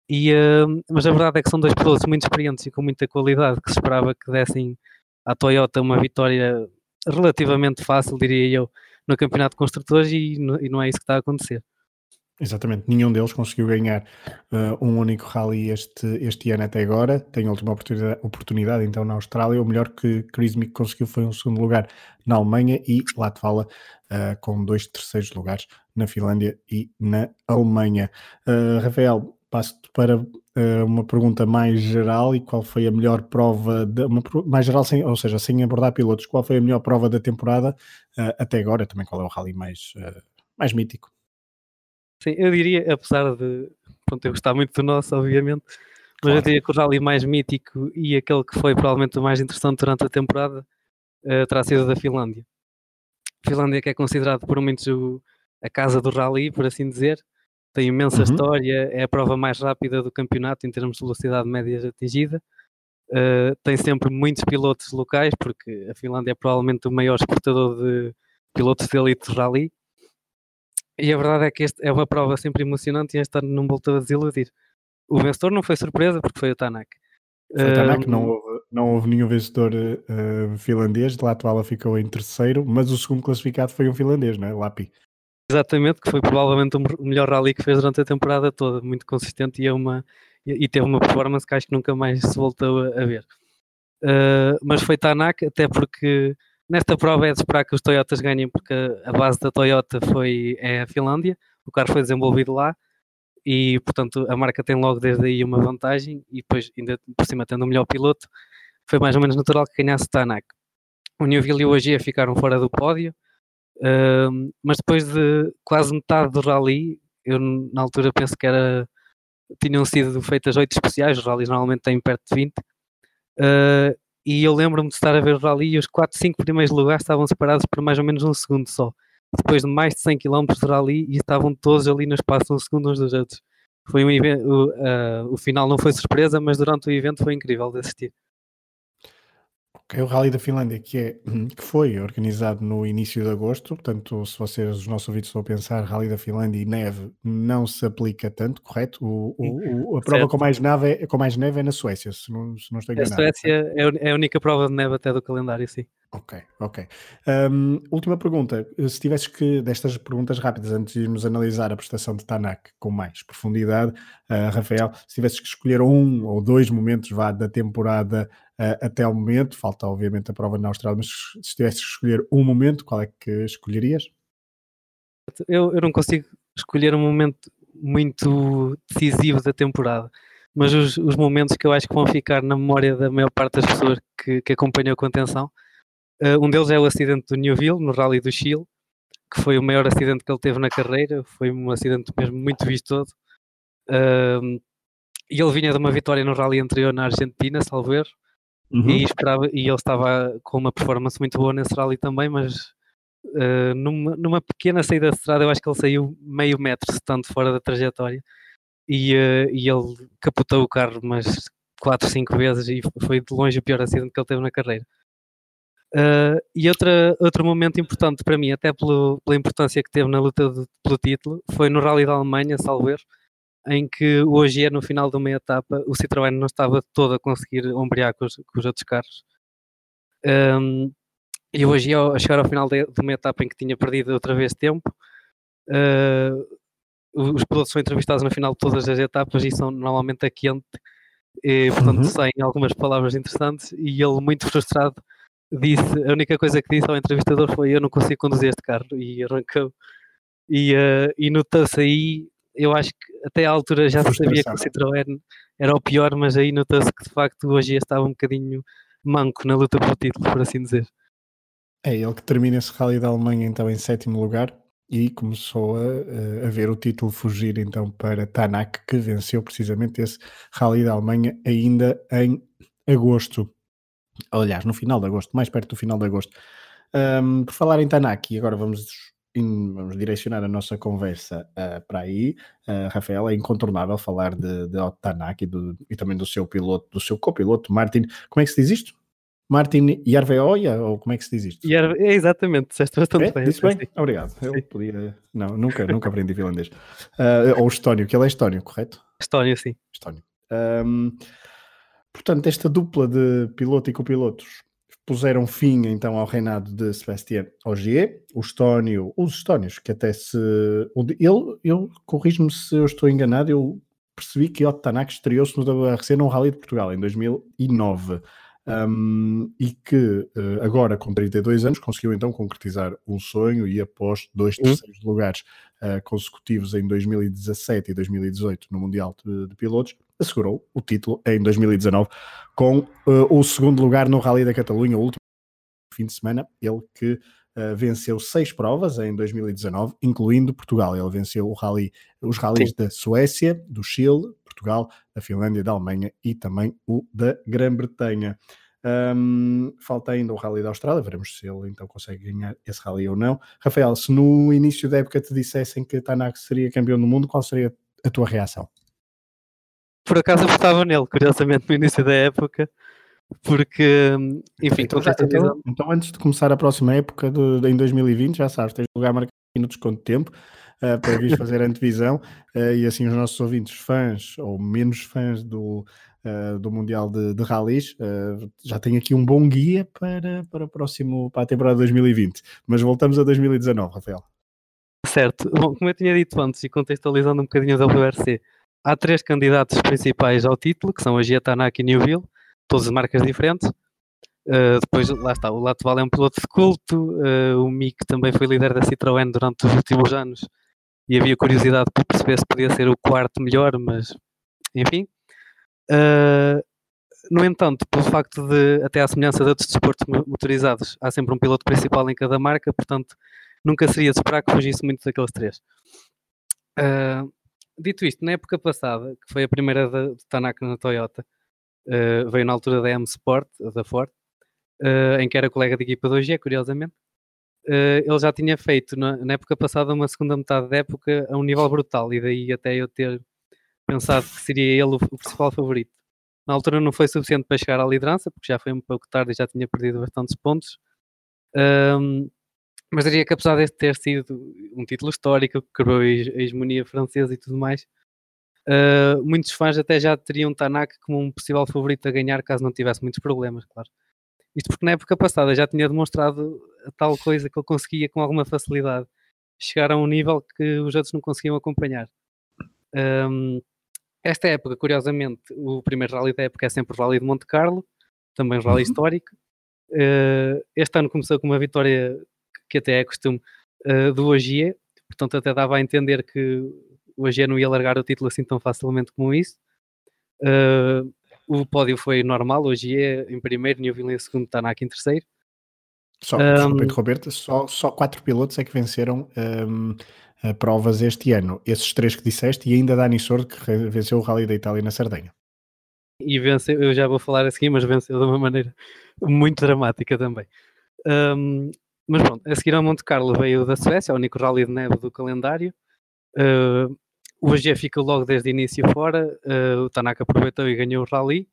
E, uh, mas a verdade é que são dois pilotos muito experientes e com muita qualidade que se esperava que dessem à Toyota uma vitória relativamente fácil, diria eu, no Campeonato de Construtores e, e não é isso que está a acontecer. Exatamente, nenhum deles conseguiu ganhar uh, um único rally este, este ano até agora. Tem a última oportunidade, oportunidade então na Austrália. O melhor que Chris Mick conseguiu foi um segundo lugar na Alemanha e Latvala uh, com dois terceiros lugares na Finlândia e na Alemanha. Uh, Rafael, passo-te para uh, uma pergunta mais geral e qual foi a melhor prova, de, uma, mais geral, sem, ou seja, sem abordar pilotos, qual foi a melhor prova da temporada até agora? Também qual é o rally mais, mais mítico? Sim, eu diria, apesar de pronto, eu gostar muito do nosso, obviamente, mas claro. eu diria que o rally mais mítico e aquele que foi provavelmente o mais interessante durante a temporada uh, terá sido da Finlândia. A Finlândia que é considerado por muitos o, a casa do rally, por assim dizer, tem imensa uhum. história, é a prova mais rápida do campeonato em termos de velocidade média atingida. Uh, tem sempre muitos pilotos locais, porque a Finlândia é provavelmente o maior exportador de pilotos de elite de rally e a verdade é que este é uma prova sempre emocionante e este ano não voltou a desiludir. O vencedor não foi surpresa porque foi o Tanak. Foi o Tanak, um, não, houve, não houve nenhum vencedor uh, finlandês, de Latvala ficou em terceiro, mas o segundo classificado foi um finlandês, não é? Lapi. Exatamente, que foi provavelmente o melhor rally que fez durante a temporada toda, muito consistente e, é uma, e, teve uma performance que acho que nunca mais se voltou a, a ver. Uh, mas foi Tanak, até porque Nesta prova é de esperar que os Toyotas ganhem, porque a base da Toyota foi, é a Finlândia, o carro foi desenvolvido lá e, portanto, a marca tem logo desde aí uma vantagem e depois, ainda por cima, tendo o melhor piloto, foi mais ou menos natural que ganhasse Tanak. O Newville e o Agia ficaram fora do pódio, mas depois de quase metade do rally, eu na altura penso que era tinham sido feitas oito especiais, os rallies normalmente têm perto de 20, uh, e eu lembro-me de estar a ver o rally e os 4, 5 primeiros lugares estavam separados por mais ou menos um segundo só. Depois de mais de 100 km de rally e estavam todos ali no espaço um segundo uns dos outros. Foi um evento, o, uh, o final não foi surpresa, mas durante o evento foi incrível de assistir é o Rally da Finlândia, que, é, que foi organizado no início de agosto, portanto, se vocês, os nossos ouvintes, estão a pensar Rally da Finlândia e neve, não se aplica tanto, correto? O, o, o a prova com mais, neve é, com mais neve é na Suécia, se não, se não estou enganado. A Suécia é, é a única prova de neve até do calendário, sim. Ok, ok. Um, última pergunta. Se tivesses que, destas perguntas rápidas, antes de irmos analisar a prestação de Tanak com mais profundidade, uh, Rafael, se tivesses que escolher um ou dois momentos vá, da temporada uh, até ao momento, falta obviamente a prova na Austrália, mas se tivesses que escolher um momento, qual é que escolherias? Eu, eu não consigo escolher um momento muito decisivo da temporada, mas os, os momentos que eu acho que vão ficar na memória da maior parte das pessoas que, que acompanham com atenção um deles é o acidente do Newville, no Rally do Chile, que foi o maior acidente que ele teve na carreira. Foi um acidente mesmo muito vistoso. Uh, e ele vinha de uma vitória no Rally anterior na Argentina, salvo erro. Uhum. E, esperava, e ele estava com uma performance muito boa nesse Rally também, mas uh, numa, numa, pequena saída de estrada, eu acho que ele saiu meio metro, tanto fora da trajetória. E, uh, e ele capotou o carro umas 4, 5 vezes e foi de longe o pior acidente que ele teve na carreira. Uh, e outra, outro momento importante para mim, até pelo, pela importância que teve na luta de, pelo título, foi no Rally da Alemanha, salvo em que hoje é no final de uma etapa, o Citroën não estava todo a conseguir ombrear com os, com os outros carros. Um, e hoje, a chegar ao final de, de, uma etapa em que tinha perdido outra vez tempo, uh, os pilotos são entrevistados no final de todas as etapas e são normalmente a quente E, portanto, uhum. saem algumas palavras interessantes e ele, muito frustrado, disse, a única coisa que disse ao entrevistador foi eu não consigo conduzir este carro e arrancou. E, uh, e notou-se aí, eu acho que até à altura já se sabia que o Citroën era o pior, mas aí notou-se que de facto hoje estava um bocadinho manco na luta pelo título, por assim dizer. É ele que termina esse Rally da Alemanha então em sétimo lugar e começou a, a ver o título fugir então para Tanak, que venceu precisamente esse Rally da Alemanha ainda em agosto. Aliás, no final de agosto, mais perto do final de agosto. Um, por falar em Tanak, e agora vamos, vamos direcionar a nossa conversa uh, para aí. Uh, Rafael, é incontornável falar de, de Otto Tanak e, do, e também do seu piloto, do seu copiloto Martin. Como é que se diz isto? Martin Yarveoia, ou como é que se diz isto? Yarve... É exatamente, disseste bastante é? bem. Disse bem? Obrigado. Eu podia... Não, nunca, nunca aprendi finlandês. Uh, ou estónio, que ele é estónio, correto? Estónio, sim. Estónio. Um, portanto, esta dupla de piloto e copilotos puseram fim então ao reinado de Sebastián Ogier, o Estónio, os Estónios, que até se. Ele, eu corrijo-me se eu estou enganado, eu percebi que Otto Tanak estreou-se no WRC num Rally de Portugal em 2009 um, e que uh, agora, com 32 anos, conseguiu então concretizar um sonho e após dois uhum. terceiros lugares uh, consecutivos em 2017 e 2018 no Mundial de, de, Pilotos, assegurou o título em 2019 com uh, o segundo lugar no Rally da Catalunha, o último fim de semana, ele que Uh, venceu seis provas em 2019, incluindo Portugal. Ele venceu o rally, os rallies da Suécia, do Chile, Portugal, da Finlândia, da Alemanha e também o da Grã-Bretanha. Um, falta ainda o Rally da Austrália, veremos se ele então consegue ganhar esse Rally ou não. Rafael, se no início da época te dissessem que Tanak seria campeão do mundo, qual seria a tua reação? Por acaso apostava nele, curiosamente, no início da época, porque, enfim, então, então, então, antes de começar a próxima época, de, em 2020, já sabes, tens lugar marcado no desconto de tempo uh, para vir fazer a antevisão uh, e assim os nossos ouvintes, fãs ou menos fãs do, uh, do Mundial de, de Rallys, já têm aqui um bom guia para, para, o próximo, para a temporada 2020. Mas voltamos a 2019, Rafael. Certo. Bom, como eu tinha dito antes e contextualizando um bocadinho da WRC, há três candidatos principais ao título, que são a Gia Tanak e Newville, todas as marcas diferentes. Uh, depois, lá está, o Latoval é um piloto de culto, uh, o Mick também foi líder da Citroën durante os últimos anos e havia curiosidade para perceber se podia ser o quarto melhor, mas enfim. Uh, no entanto, pelo facto de, até à semelhança de outros desportos motorizados, há sempre um piloto principal em cada marca, portanto, nunca seria de esperar que fugisse muito daqueles três. Uh, dito isto, na época passada, que foi a primeira de, de Tanaka na Toyota, uh, veio na altura da M Sport, da Ford, em que era colega de equipa de hoje, curiosamente, uh, ele já tinha feito na, na, época passada uma segunda metade da época a um nível brutal, e daí até eu ter pensado que seria ele o, principal favorito. Na altura não foi suficiente para chegar à liderança, porque já foi um pouco tarde e já tinha perdido bastantes pontos. Um, mas diria que apesar de ter sido um título histórico, que quebrou a hegemonia francesa e tudo mais, uh, muitos fãs até já teriam Tanak como um possível favorito a ganhar caso não tivesse muitos problemas, claro. Isto porque na época passada já tinha demonstrado a tal coisa que ele conseguia com alguma facilidade chegar a um nível que os outros não conseguiam acompanhar. Um, esta época, curiosamente, o primeiro rally da época é sempre o Rally de Monte Carlo, também um rally uhum. histórico. Uh, este ano começou com uma vitória que até é costume uh, do Ogier, portanto até dava a entender que o Ogier não ia largar o título assim tão facilmente como isso. Uh, o pódio foi normal, hoje é em primeiro, Newville em segundo, Tanak em terceiro. Só, um, Roberto, só, só quatro pilotos é que venceram um, provas este ano. Esses três que disseste e ainda Dani Sordo que venceu o Rally da Itália na Sardenha. E venceu, eu já vou falar assim, mas venceu de uma maneira muito dramática também. Um, mas pronto, a seguir ao Monte Carlo veio da Suécia, o único rally de neve do calendário. Uh, o AG ficou logo desde o início fora, uh, o Tanaka aproveitou e ganhou o rally.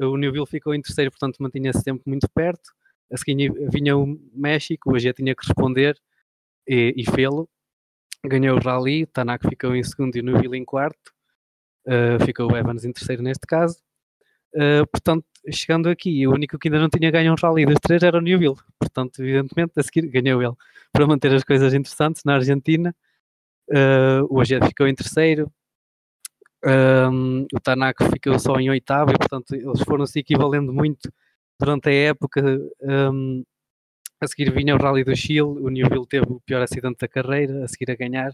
o Newville ficou em terceiro, portanto mantinha-se sempre muito perto. A seguir vinha o México, o AG tinha que responder e, e fê-lo. Ganhou o rally, o Tanaka ficou em segundo e o Newville em quarto. Uh, ficou o Evans em terceiro neste caso. Uh, portanto, chegando aqui, o único que ainda não tinha ganho um rally dos três era o Newville. Portanto, evidentemente, a seguir ganhou ele. Para manter as coisas interessantes na Argentina, Uh, o Aged ficou em terceiro. Um, o Tanaka ficou só em oitavo e, portanto, eles foram se equivalendo muito durante a época. Um, a seguir vinha o Rally do Chile, o Newville teve o pior acidente da carreira, a seguir a ganhar.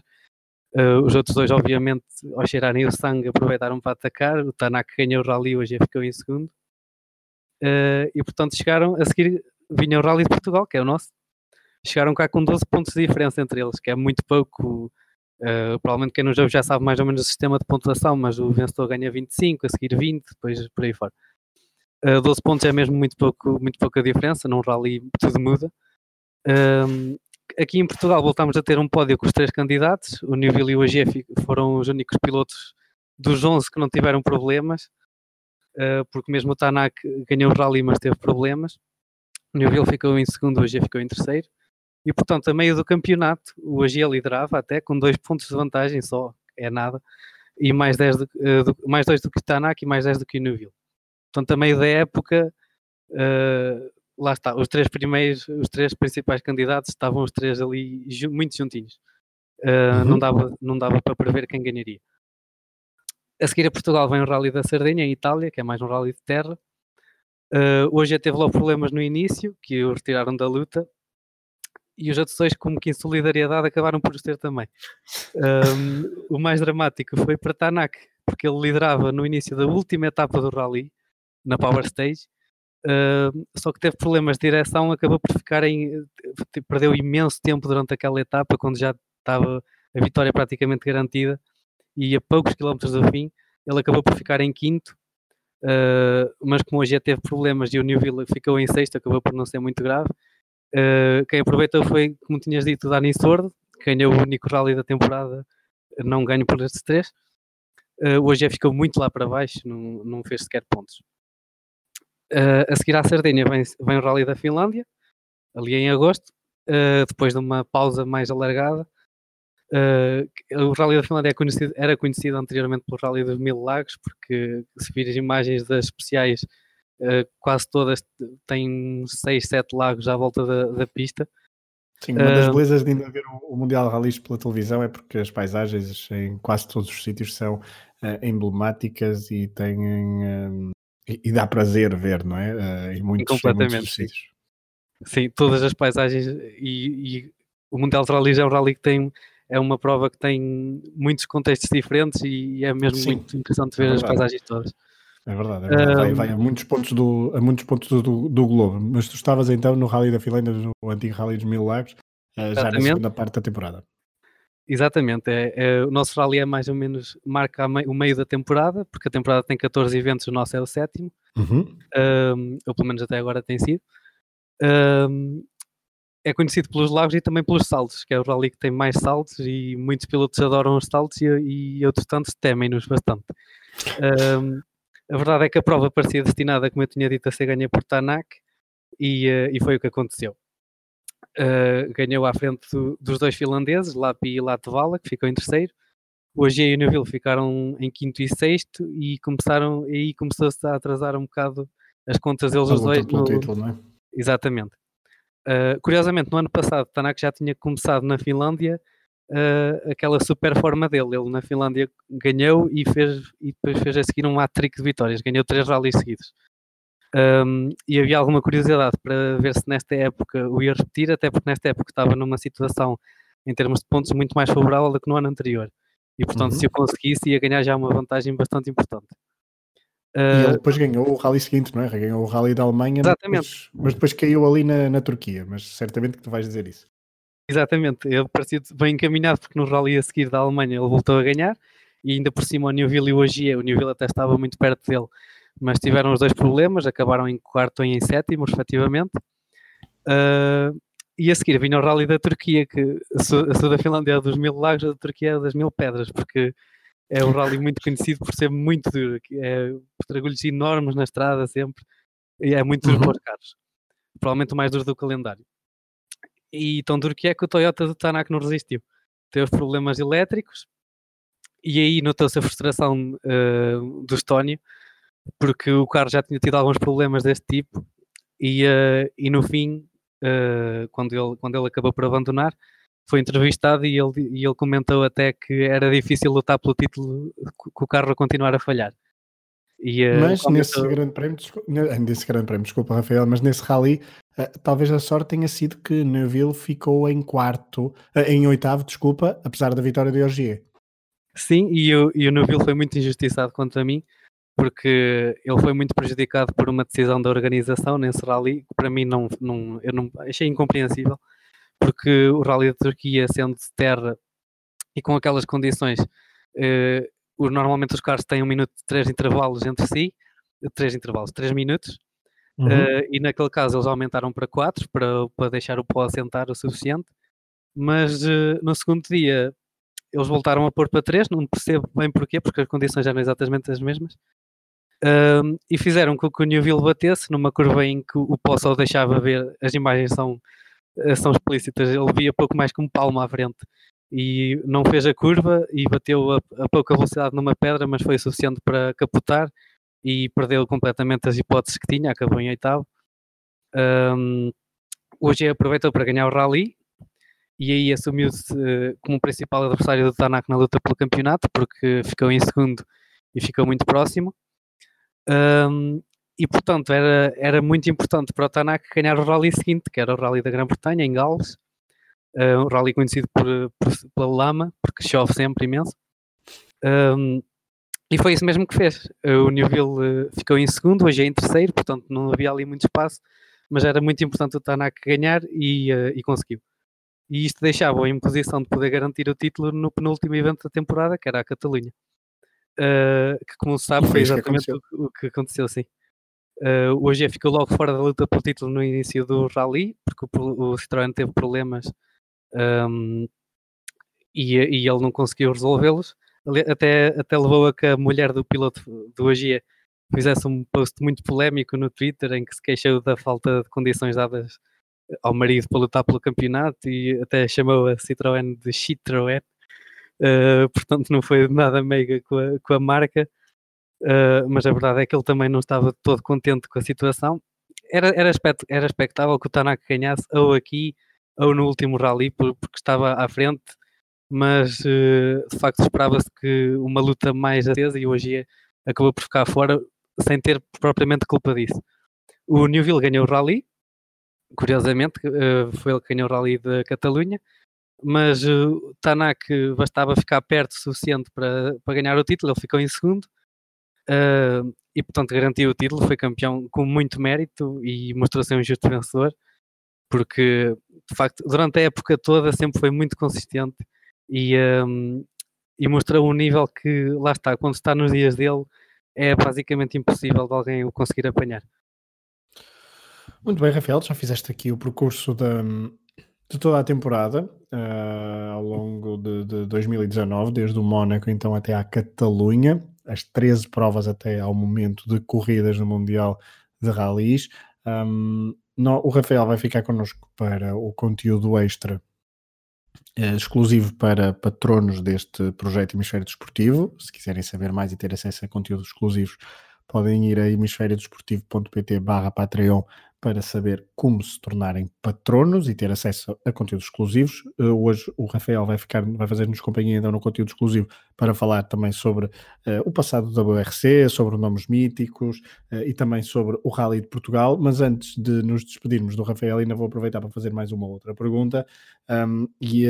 Uh, os outros dois, obviamente, ao cheirarem o sangue, aproveitaram para atacar. O Tanaka ganhou o Rally, hoje ficou em segundo. Uh, e, portanto, chegaram a seguir, vinha o Rally de Portugal, que é o nosso. Chegaram cá com 12 pontos de diferença entre eles, que é muito pouco. Uh, provavelmente quem no jogo já sabe mais ou menos o sistema de pontuação, mas o vencedor ganha 25, a seguir 20, depois por aí fora. Uh, 12 pontos é mesmo muito, pouco, muito pouca diferença, num rally tudo muda. Um, aqui em Portugal voltámos a ter um pódio com os três candidatos, o Newville e o AG foram os únicos pilotos dos 11 que não tiveram problemas, uh, porque mesmo o Tanak ganhou o rally, mas teve problemas. O Newville ficou em segundo, o AG ficou em terceiro. E portanto, a meio do campeonato, o AG liderava até com dois pontos de vantagem só, é nada, e mais, 10 do, uh, do, mais dois do que o Tanak e mais 10 do que o Newville. Portanto, a meio da época, uh, lá está, os três primeiros, os três principais candidatos estavam os três ali muito juntinhos. Uh, uhum. não, dava, não dava para prever quem ganharia. A seguir a Portugal vem o Rally da Sardenha, em Itália, que é mais um rally de terra. Uh, hoje já teve logo problemas no início, que o retiraram da luta, e os outros dois, como que em solidariedade, acabaram por os ter também. Um, o mais dramático foi para Tanak, porque ele liderava no início da última etapa do rally, na Power Stage, uh, só que teve problemas de direção, acabou por ficar em. perdeu imenso tempo durante aquela etapa, quando já estava a vitória praticamente garantida, e a poucos quilómetros do fim, ele acabou por ficar em quinto. Uh, mas como hoje já teve problemas e o Newville ficou em sexto, acabou por não ser muito grave. Uh, quem aproveitou foi, como tinhas dito, o Dani Sordo, ganhou o único rally da temporada, não ganho por estes três. Uh, hoje já ficou muito lá para baixo, não, não fez sequer pontos. Uh, a seguir à Sardinha vem, vem o Rally da Finlândia, ali em agosto, uh, depois de uma pausa mais alargada. Uh, o Rally da Finlândia é conhecido, era conhecido anteriormente pelo Rally dos Mil Lagos, porque se vir as imagens das especiais, quase todas têm 6, 7 lagos à volta da, da pista. Sim, uma das belezas de ainda ver o Mundial de Rallys pela televisão é porque as paisagens em quase todos os sítios são emblemáticas e têm e, e, dá prazer ver, não é? Uh, em muitos, Completamente, em muitos sítios. Sim, todas as paisagens e, e o Mundial de Rallys é um rally que tem é uma prova que tem muitos contextos diferentes e é mesmo Sim, muito interessante ver é as paisagens todas. É verdade, é verdade. Vai, vai, a muitos pontos, do, a muitos pontos do, do, globo. Mas tu estavas então no Rally da Finlândia, no antigo Rally dos Mil Lagos, uh, já na segunda parte da temporada. Exatamente, é, é, o nosso rally é mais ou menos, marca o meio da temporada, porque a temporada tem 14 eventos, o nosso é o sétimo, uhum. um, ou pelo menos até agora tem sido. Um, é conhecido pelos lagos e também pelos saltos, que é o rally que tem mais saltos e muitos pilotos adoram os saltos e, e outros tantos temem-nos bastante. Um, a verdade é que a prova parecia destinada, como eu tinha dito, a ser ganha por Tanak e, uh, e foi o que aconteceu uh, ganhou à frente do, dos dois finlandeses, Lapi e Latvala, que ficou em terceiro. O AG e o Neville ficaram em quinto e sexto e começaram, e aí começou-se a atrasar um bocado as contas deles os dois. No... Título, não é? Exatamente. Uh, curiosamente, no ano passado, Tanak já tinha começado na Finlândia uh, aquela super forma dele. Ele na Finlândia ganhou e, fez, e depois fez a seguir um hat-trick de vitórias. Ganhou três rallies seguidos. Um, e havia alguma curiosidade para ver se nesta época o ia repetir, até porque nesta época estava numa situação em termos de pontos muito mais favorável do que no ano anterior. E portanto, uhum. se eu conseguisse, ia ganhar já uma vantagem bastante importante. Uh, e ele depois ganhou o rally seguinte, não é? Ganhou o rally da Alemanha, exatamente. Depois, mas depois caiu ali na, na, Turquia. Mas certamente que tu vais dizer isso. Exatamente, ele parecia bem encaminhado porque no rally a seguir da Alemanha ele voltou a ganhar e ainda por cima o Newville e o Ogier, o Newville até estava muito perto dele mas tiveram os dois problemas, acabaram em quarto e em sétimo, respectivamente. Uh, e a seguir vinha o Rally da Turquia, que a sul da Finlândia é dos mil lagos, a da Turquia é das mil pedras, porque é um rally muito conhecido por ser muito duro, é tragulhos enormes na estrada sempre, e é muito duro uhum. para os carros. Provavelmente o mais duro do calendário. E tão duro que é que o Toyota do Tanak não resistiu. Teve problemas elétricos, e aí notou-se a frustração uh, do Estónio, porque o carro já tinha tido alguns problemas deste tipo e, uh, e no fim, uh, quando, ele, quando ele acabou por abandonar, foi entrevistado e ele, e ele comentou até que era difícil lutar pelo título com o carro a continuar a falhar. E, uh, mas nesse grande, prémio, nesse grande prémio, desculpa Rafael, mas nesse rally uh, talvez a sorte tenha sido que Neville ficou em quarto, uh, em oitavo, desculpa, apesar da vitória de Ogier. Sim, e o, e o Neville foi muito injustiçado contra mim, porque ele foi muito prejudicado por uma decisão da organização nesse rally, que para mim não, não, eu não achei incompreensível, porque o rally da Turquia, sendo de terra e com aquelas condições, eh, normalmente os carros têm um minuto de três intervalos entre si, três intervalos, três minutos, uhum. uh, e naquele caso eles aumentaram para quatro, para, para deixar o pó assentar o suficiente, mas no segundo dia eles voltaram a pôr para três, não percebo bem porquê, porque as condições eram exatamente as mesmas, uh, e fizeram com que o Newville batesse numa curva em que o só deixava ver, as imagens são, eh, são explícitas, ele via pouco mais que um palmo à frente, e não fez a curva e bateu a, a pouca velocidade numa pedra, mas foi suficiente para capotar e perdeu completamente as hipóteses que tinha, acabou em oitavo. Um, hoje aproveitou para ganhar o Rally e aí assumiu-se uh, como principal adversário do Tanak na luta pelo campeonato, porque ficou em segundo e ficou muito próximo. Um, e portanto era, era muito importante para o Tanak ganhar o Rally seguinte, que era o Rally da Grã-Bretanha, em Gales, um rally conhecido por, por, pela lama, porque chove sempre imenso. Um, e foi isso mesmo que fez. O Newville uh, ficou em segundo, hoje é em terceiro, portanto não havia ali muito espaço, mas era muito importante o Tanak ganhar e, uh, e conseguiu. E isto deixava-o em posição de poder garantir o título no penúltimo evento da temporada, que era a Catalunha. Uh, que, como se sabe, foi exatamente o, o, que aconteceu, sim. Uh, o AG ficou logo fora da luta pelo título no início do Rally, porque o, o Citroën teve problemas um, e, e, ele não conseguiu resolvê-los. Até, até levou a que a mulher do piloto do Agia fizesse um post muito polémico no Twitter em que se queixou da falta de condições dadas ao marido para lutar pelo campeonato e até chamou a Citroën de Citroën. Uh, portanto, não foi nada meiga com a, com a marca. Uh, mas a verdade é que ele também não estava todo contente com a situação. Era, era, era expectável que o Tanaka ganhasse ou aqui ou no último rally porque estava à frente, mas uh, de facto esperava-se que uma luta mais acesa e hoje acabou por ficar fora sem ter propriamente culpa disso. O Newville ganhou o rally, curiosamente, foi ele que ganhou o rally da Catalunha, mas uh, Tanak bastava ficar perto o suficiente para, para ganhar o título, ele ficou em segundo. Uh, e portanto garantiu o título, foi campeão com muito mérito e mostrou-se um justo vencedor porque de facto durante a época toda sempre foi muito consistente e, um, e mostrou um nível que lá está, quando está nos dias dele é basicamente impossível de alguém o conseguir apanhar. Muito bem, Rafael, já fizeste aqui o percurso de, de toda a temporada uh, ao longo de, de 2019, desde o Mónaco então até à Catalunha, as 13 provas até ao momento de corridas no Mundial de Rallys. Um, no, o Rafael vai ficar connosco para o conteúdo extra eh, exclusivo para patronos deste projeto Hemisfério Desportivo. Se quiserem saber mais e ter acesso a conteúdos exclusivos, podem ir a hemisfériodesportivo.pt barra Patreon para saber como se tornarem patronos e ter acesso a conteúdos exclusivos. Uh, hoje o Rafael vai ficar, vai fazer-nos companhia então no conteúdo exclusivo para falar também sobre uh, o passado do WRC, sobre nomes míticos uh, e também sobre o Rally de Portugal. Mas antes de nos despedirmos do Rafael, ainda vou aproveitar para fazer mais uma outra pergunta. Um, e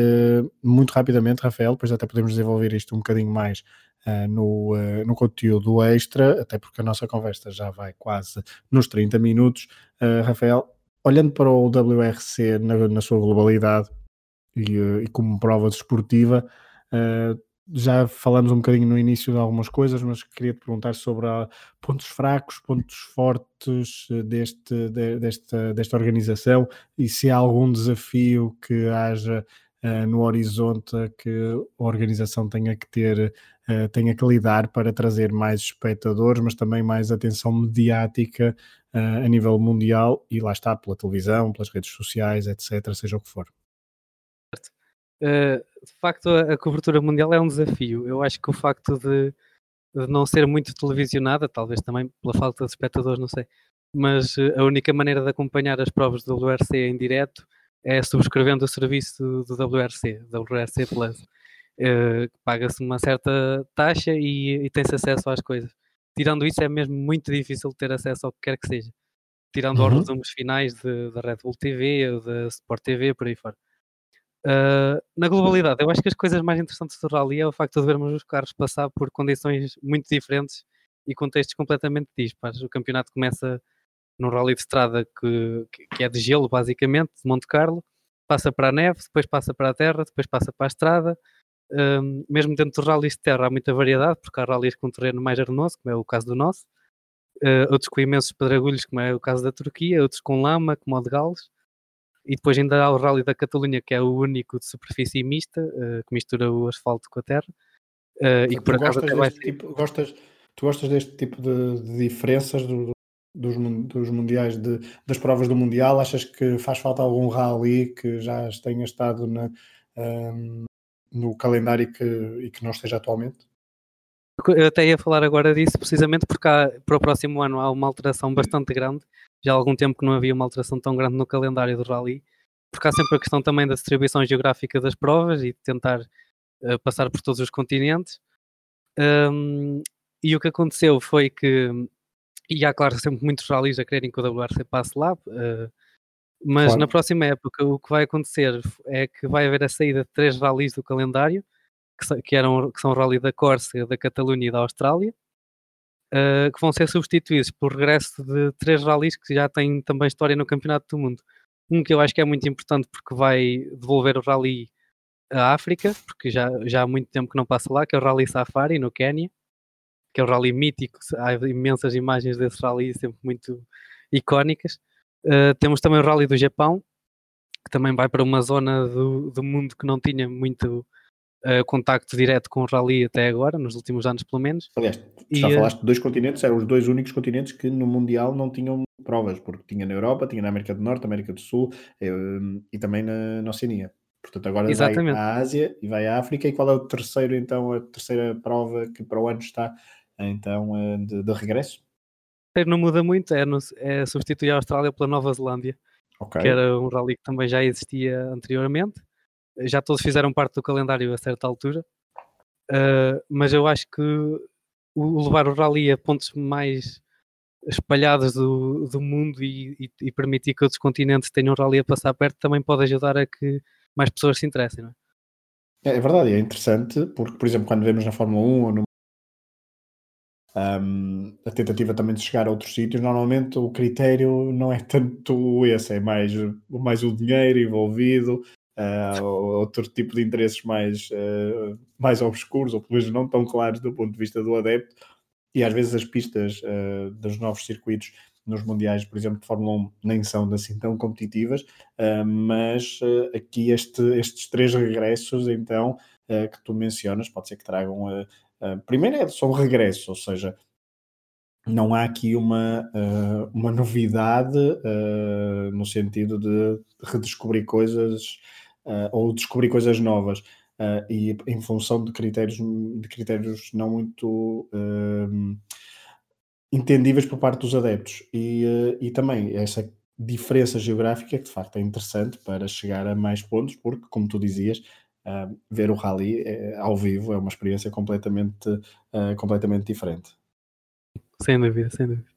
muito rapidamente, Rafael, depois até podemos desenvolver isto um bocadinho mais uh, no, uh, no conteúdo extra, até porque a nossa conversa já vai quase nos 30 minutos. Uh, Rafael, olhando para o WRC na, na sua globalidade e, e, como prova desportiva, já falamos um bocadinho no início de algumas coisas, mas queria te perguntar sobre pontos fracos, pontos fortes deste, de, desta, desta organização e se há algum desafio que haja uh, no horizonte que a organização tenha que ter uh, tenha que lidar para trazer mais espectadores, mas também mais atenção mediática uh, a nível mundial e lá está, pela televisão, pelas redes sociais, etc., seja o que for. De facto, a, a, cobertura mundial é um desafio. Eu acho que o facto de, de, não ser muito televisionada, talvez também pela falta de espectadores, não sei, mas a única maneira de acompanhar as provas do WRC em direto é subscrevendo o serviço do WRC, WRC Plus. Uh, Paga-se uma certa taxa e, e tem-se acesso às coisas. Tirando isso, é mesmo muito difícil ter acesso ao que quer que seja. Tirando uhum. aos resumos finais da Red Bull TV da Sport TV, por aí fora. Uh, na globalidade, eu acho que as coisas mais interessantes do Rally é o facto de vermos os carros passar por condições muito diferentes e contextos completamente dispares. O campeonato começa num rally de estrada que, que é de gelo, basicamente, de Monte Carlo, passa para a neve, depois passa para a terra, depois passa para a estrada. Um, mesmo dentro dos rallies de terra há muita variedade, porque há rallies com terreno mais arenoso, como é o caso do nosso, uh, outros com imensos pedregulhos, como é o caso da Turquia, outros com lama, como o de Gales, e depois ainda há o Rally da Catalunha, que é o único de superfície mista, uh, que mistura o asfalto com a terra. Uh, e que por acaso vai tipo, gostas, tu gostas deste tipo de, de diferenças do, dos, dos mundiais, de, das provas do Mundial? Achas que faz falta algum rally que já tenha estado na, um, no calendário que, e que não esteja atualmente? Eu até ia falar agora disso precisamente porque há, para o próximo ano há uma alteração bastante grande já há algum tempo que não havia uma alteração tão grande no calendário do Rally, porque há sempre a questão também da distribuição geográfica das provas e de tentar uh, passar por todos os continentes. Um, e o que aconteceu foi que, e há claro sempre muitos rallies a quererem que o WRC passe lá, uh, mas claro. na próxima época o que vai acontecer é que vai haver a saída de três rallies do calendário, que, que, eram, que são o Rally da Córcega, da Catalunha e da Austrália, uh, que vão ser substituídos por regresso de três rallies que já têm também história no Campeonato do Mundo. Um que eu acho que é muito importante porque vai devolver o rally à África, porque já, já há muito tempo que não passa lá, que é o Rally Safari no Quênia, que é o rally mítico, há imensas imagens desse rally sempre muito icónicas. Uh, temos também o Rally do Japão, que também vai para uma zona do, do mundo que não tinha muito uh, contacto direto com o rally até agora, nos últimos anos pelo menos. Aliás, já e, eh, falaste de dois continentes, eram os dois únicos continentes que no Mundial não tinham provas, porque tinha na Europa, tinha na América do Norte, América do Sul eh, e também na, na Oceania. Portanto, agora Exatamente. vai à Ásia e vai à África. E qual é o terceiro, então, a terceira prova que para o ano está, então, de, de regresso? Não muda muito, é, no, é substituir a Austrália pela Nova Zelândia, okay. que era um rally que também já existia anteriormente já todos fizeram parte do calendário a certa altura, uh, mas eu acho que o levar o rally a pontos mais espalhados do, do mundo e, e, e, permitir que outros continentes tenham um rally a passar perto também pode ajudar a que mais pessoas se interessem, não é? É, é verdade, é interessante, porque, por exemplo, quando vemos na Fórmula 1 ou no um, a tentativa também de chegar a outros sítios, normalmente o critério não é tanto esse, é mais, mais o dinheiro envolvido, uh, outro tipo de interesses mais, uh, mais obscuros, ou pelo menos não tão claros do ponto de vista do adepto, e às vezes as pistas uh, dos novos circuitos nos mundiais, por exemplo, de Fórmula 1, nem são assim tão competitivas, mas aqui este, estes três regressos, então, que tu mencionas, pode ser que tragam. Primeiro é, são regressos, ou seja, não há aqui uma, uma novidade no sentido de redescobrir coisas uh, ou descobrir coisas novas. Uh, e em função de critérios, de critérios não muito uh, entendíveis por parte dos adeptos. E, uh, e também essa diferença geográfica que de facto é interessante para chegar a mais pontos, porque, como tu dizias, ver o rally é, ao vivo é uma experiência completamente, completamente diferente. Sem dúvida, sem dúvida.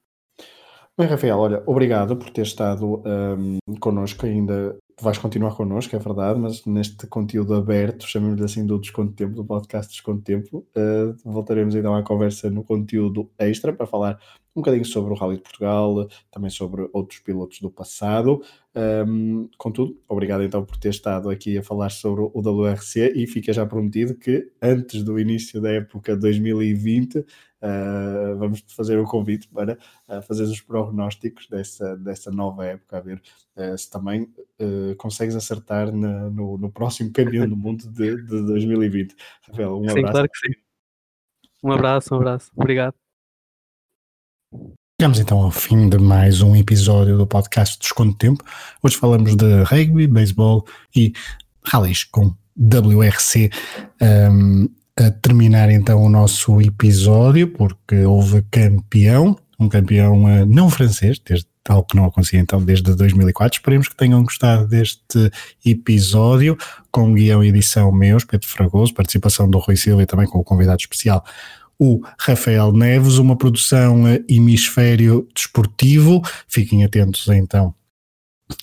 Bem, Rafael, olha, obrigado por ter estado um, connosco ainda vais continuar connosco, é verdade, mas neste conteúdo aberto, chamemos-lhe assim do Desconto Tempo, do podcast Desconto Tempo, uh, voltaremos então à conversa no conteúdo extra para falar um bocadinho sobre o Rally de Portugal, também sobre outros pilotos do passado. Um, contudo, obrigado então por ter estado aqui a falar sobre o WRC e fica já prometido que antes do início da época 2020 Uh, vamos fazer o convite para uh, fazer os prognósticos dessa, dessa nova época, a ver uh, se também consegues acertar na, no, no, próximo campeão do mundo de, de 2020. Rafael, um sim, abraço. Claro que sim. Um abraço, um abraço. Obrigado. Chegamos então ao fim de mais um episódio do podcast Desconto Tempo. Hoje falamos de rugby, beisebol e rallies com WRC. Um, a terminar então o nosso episódio, porque houve campeão, um campeão uh, não francês, desde algo que não acontecia então desde 2004. Esperemos que tenham gostado deste episódio, com guião e edição meus, Pedro Fragoso, participação do Rui Silva e também com o convidado especial o Rafael Neves, uma produção hemisfério desportivo. Fiquem atentos então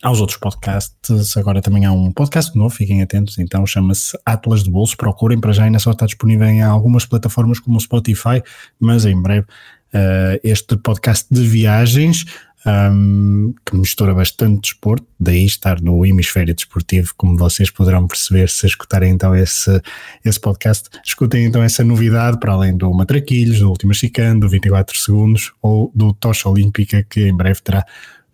aos outros podcasts. Agora também há um podcast novo, fiquem atentos. Então chama-se Atlas de Bolso. Procurem para já, ainda só está disponível em algumas plataformas como o Spotify, mas em breve uh, este podcast de viagens. Um, que mistura bastante desporto, daí estar no hemisfério desportivo, como vocês poderão perceber se escutarem então esse, esse podcast. Escutem então essa novidade, para além do Matraquilhos, do Última Chicane, do 24 Segundos ou do Tocha Olímpica, que em breve terá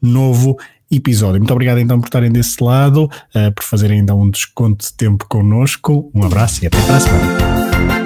novo episódio. Muito obrigado então por estarem desse lado, uh, por fazerem então um desconto de tempo connosco. Um abraço e até para a semana.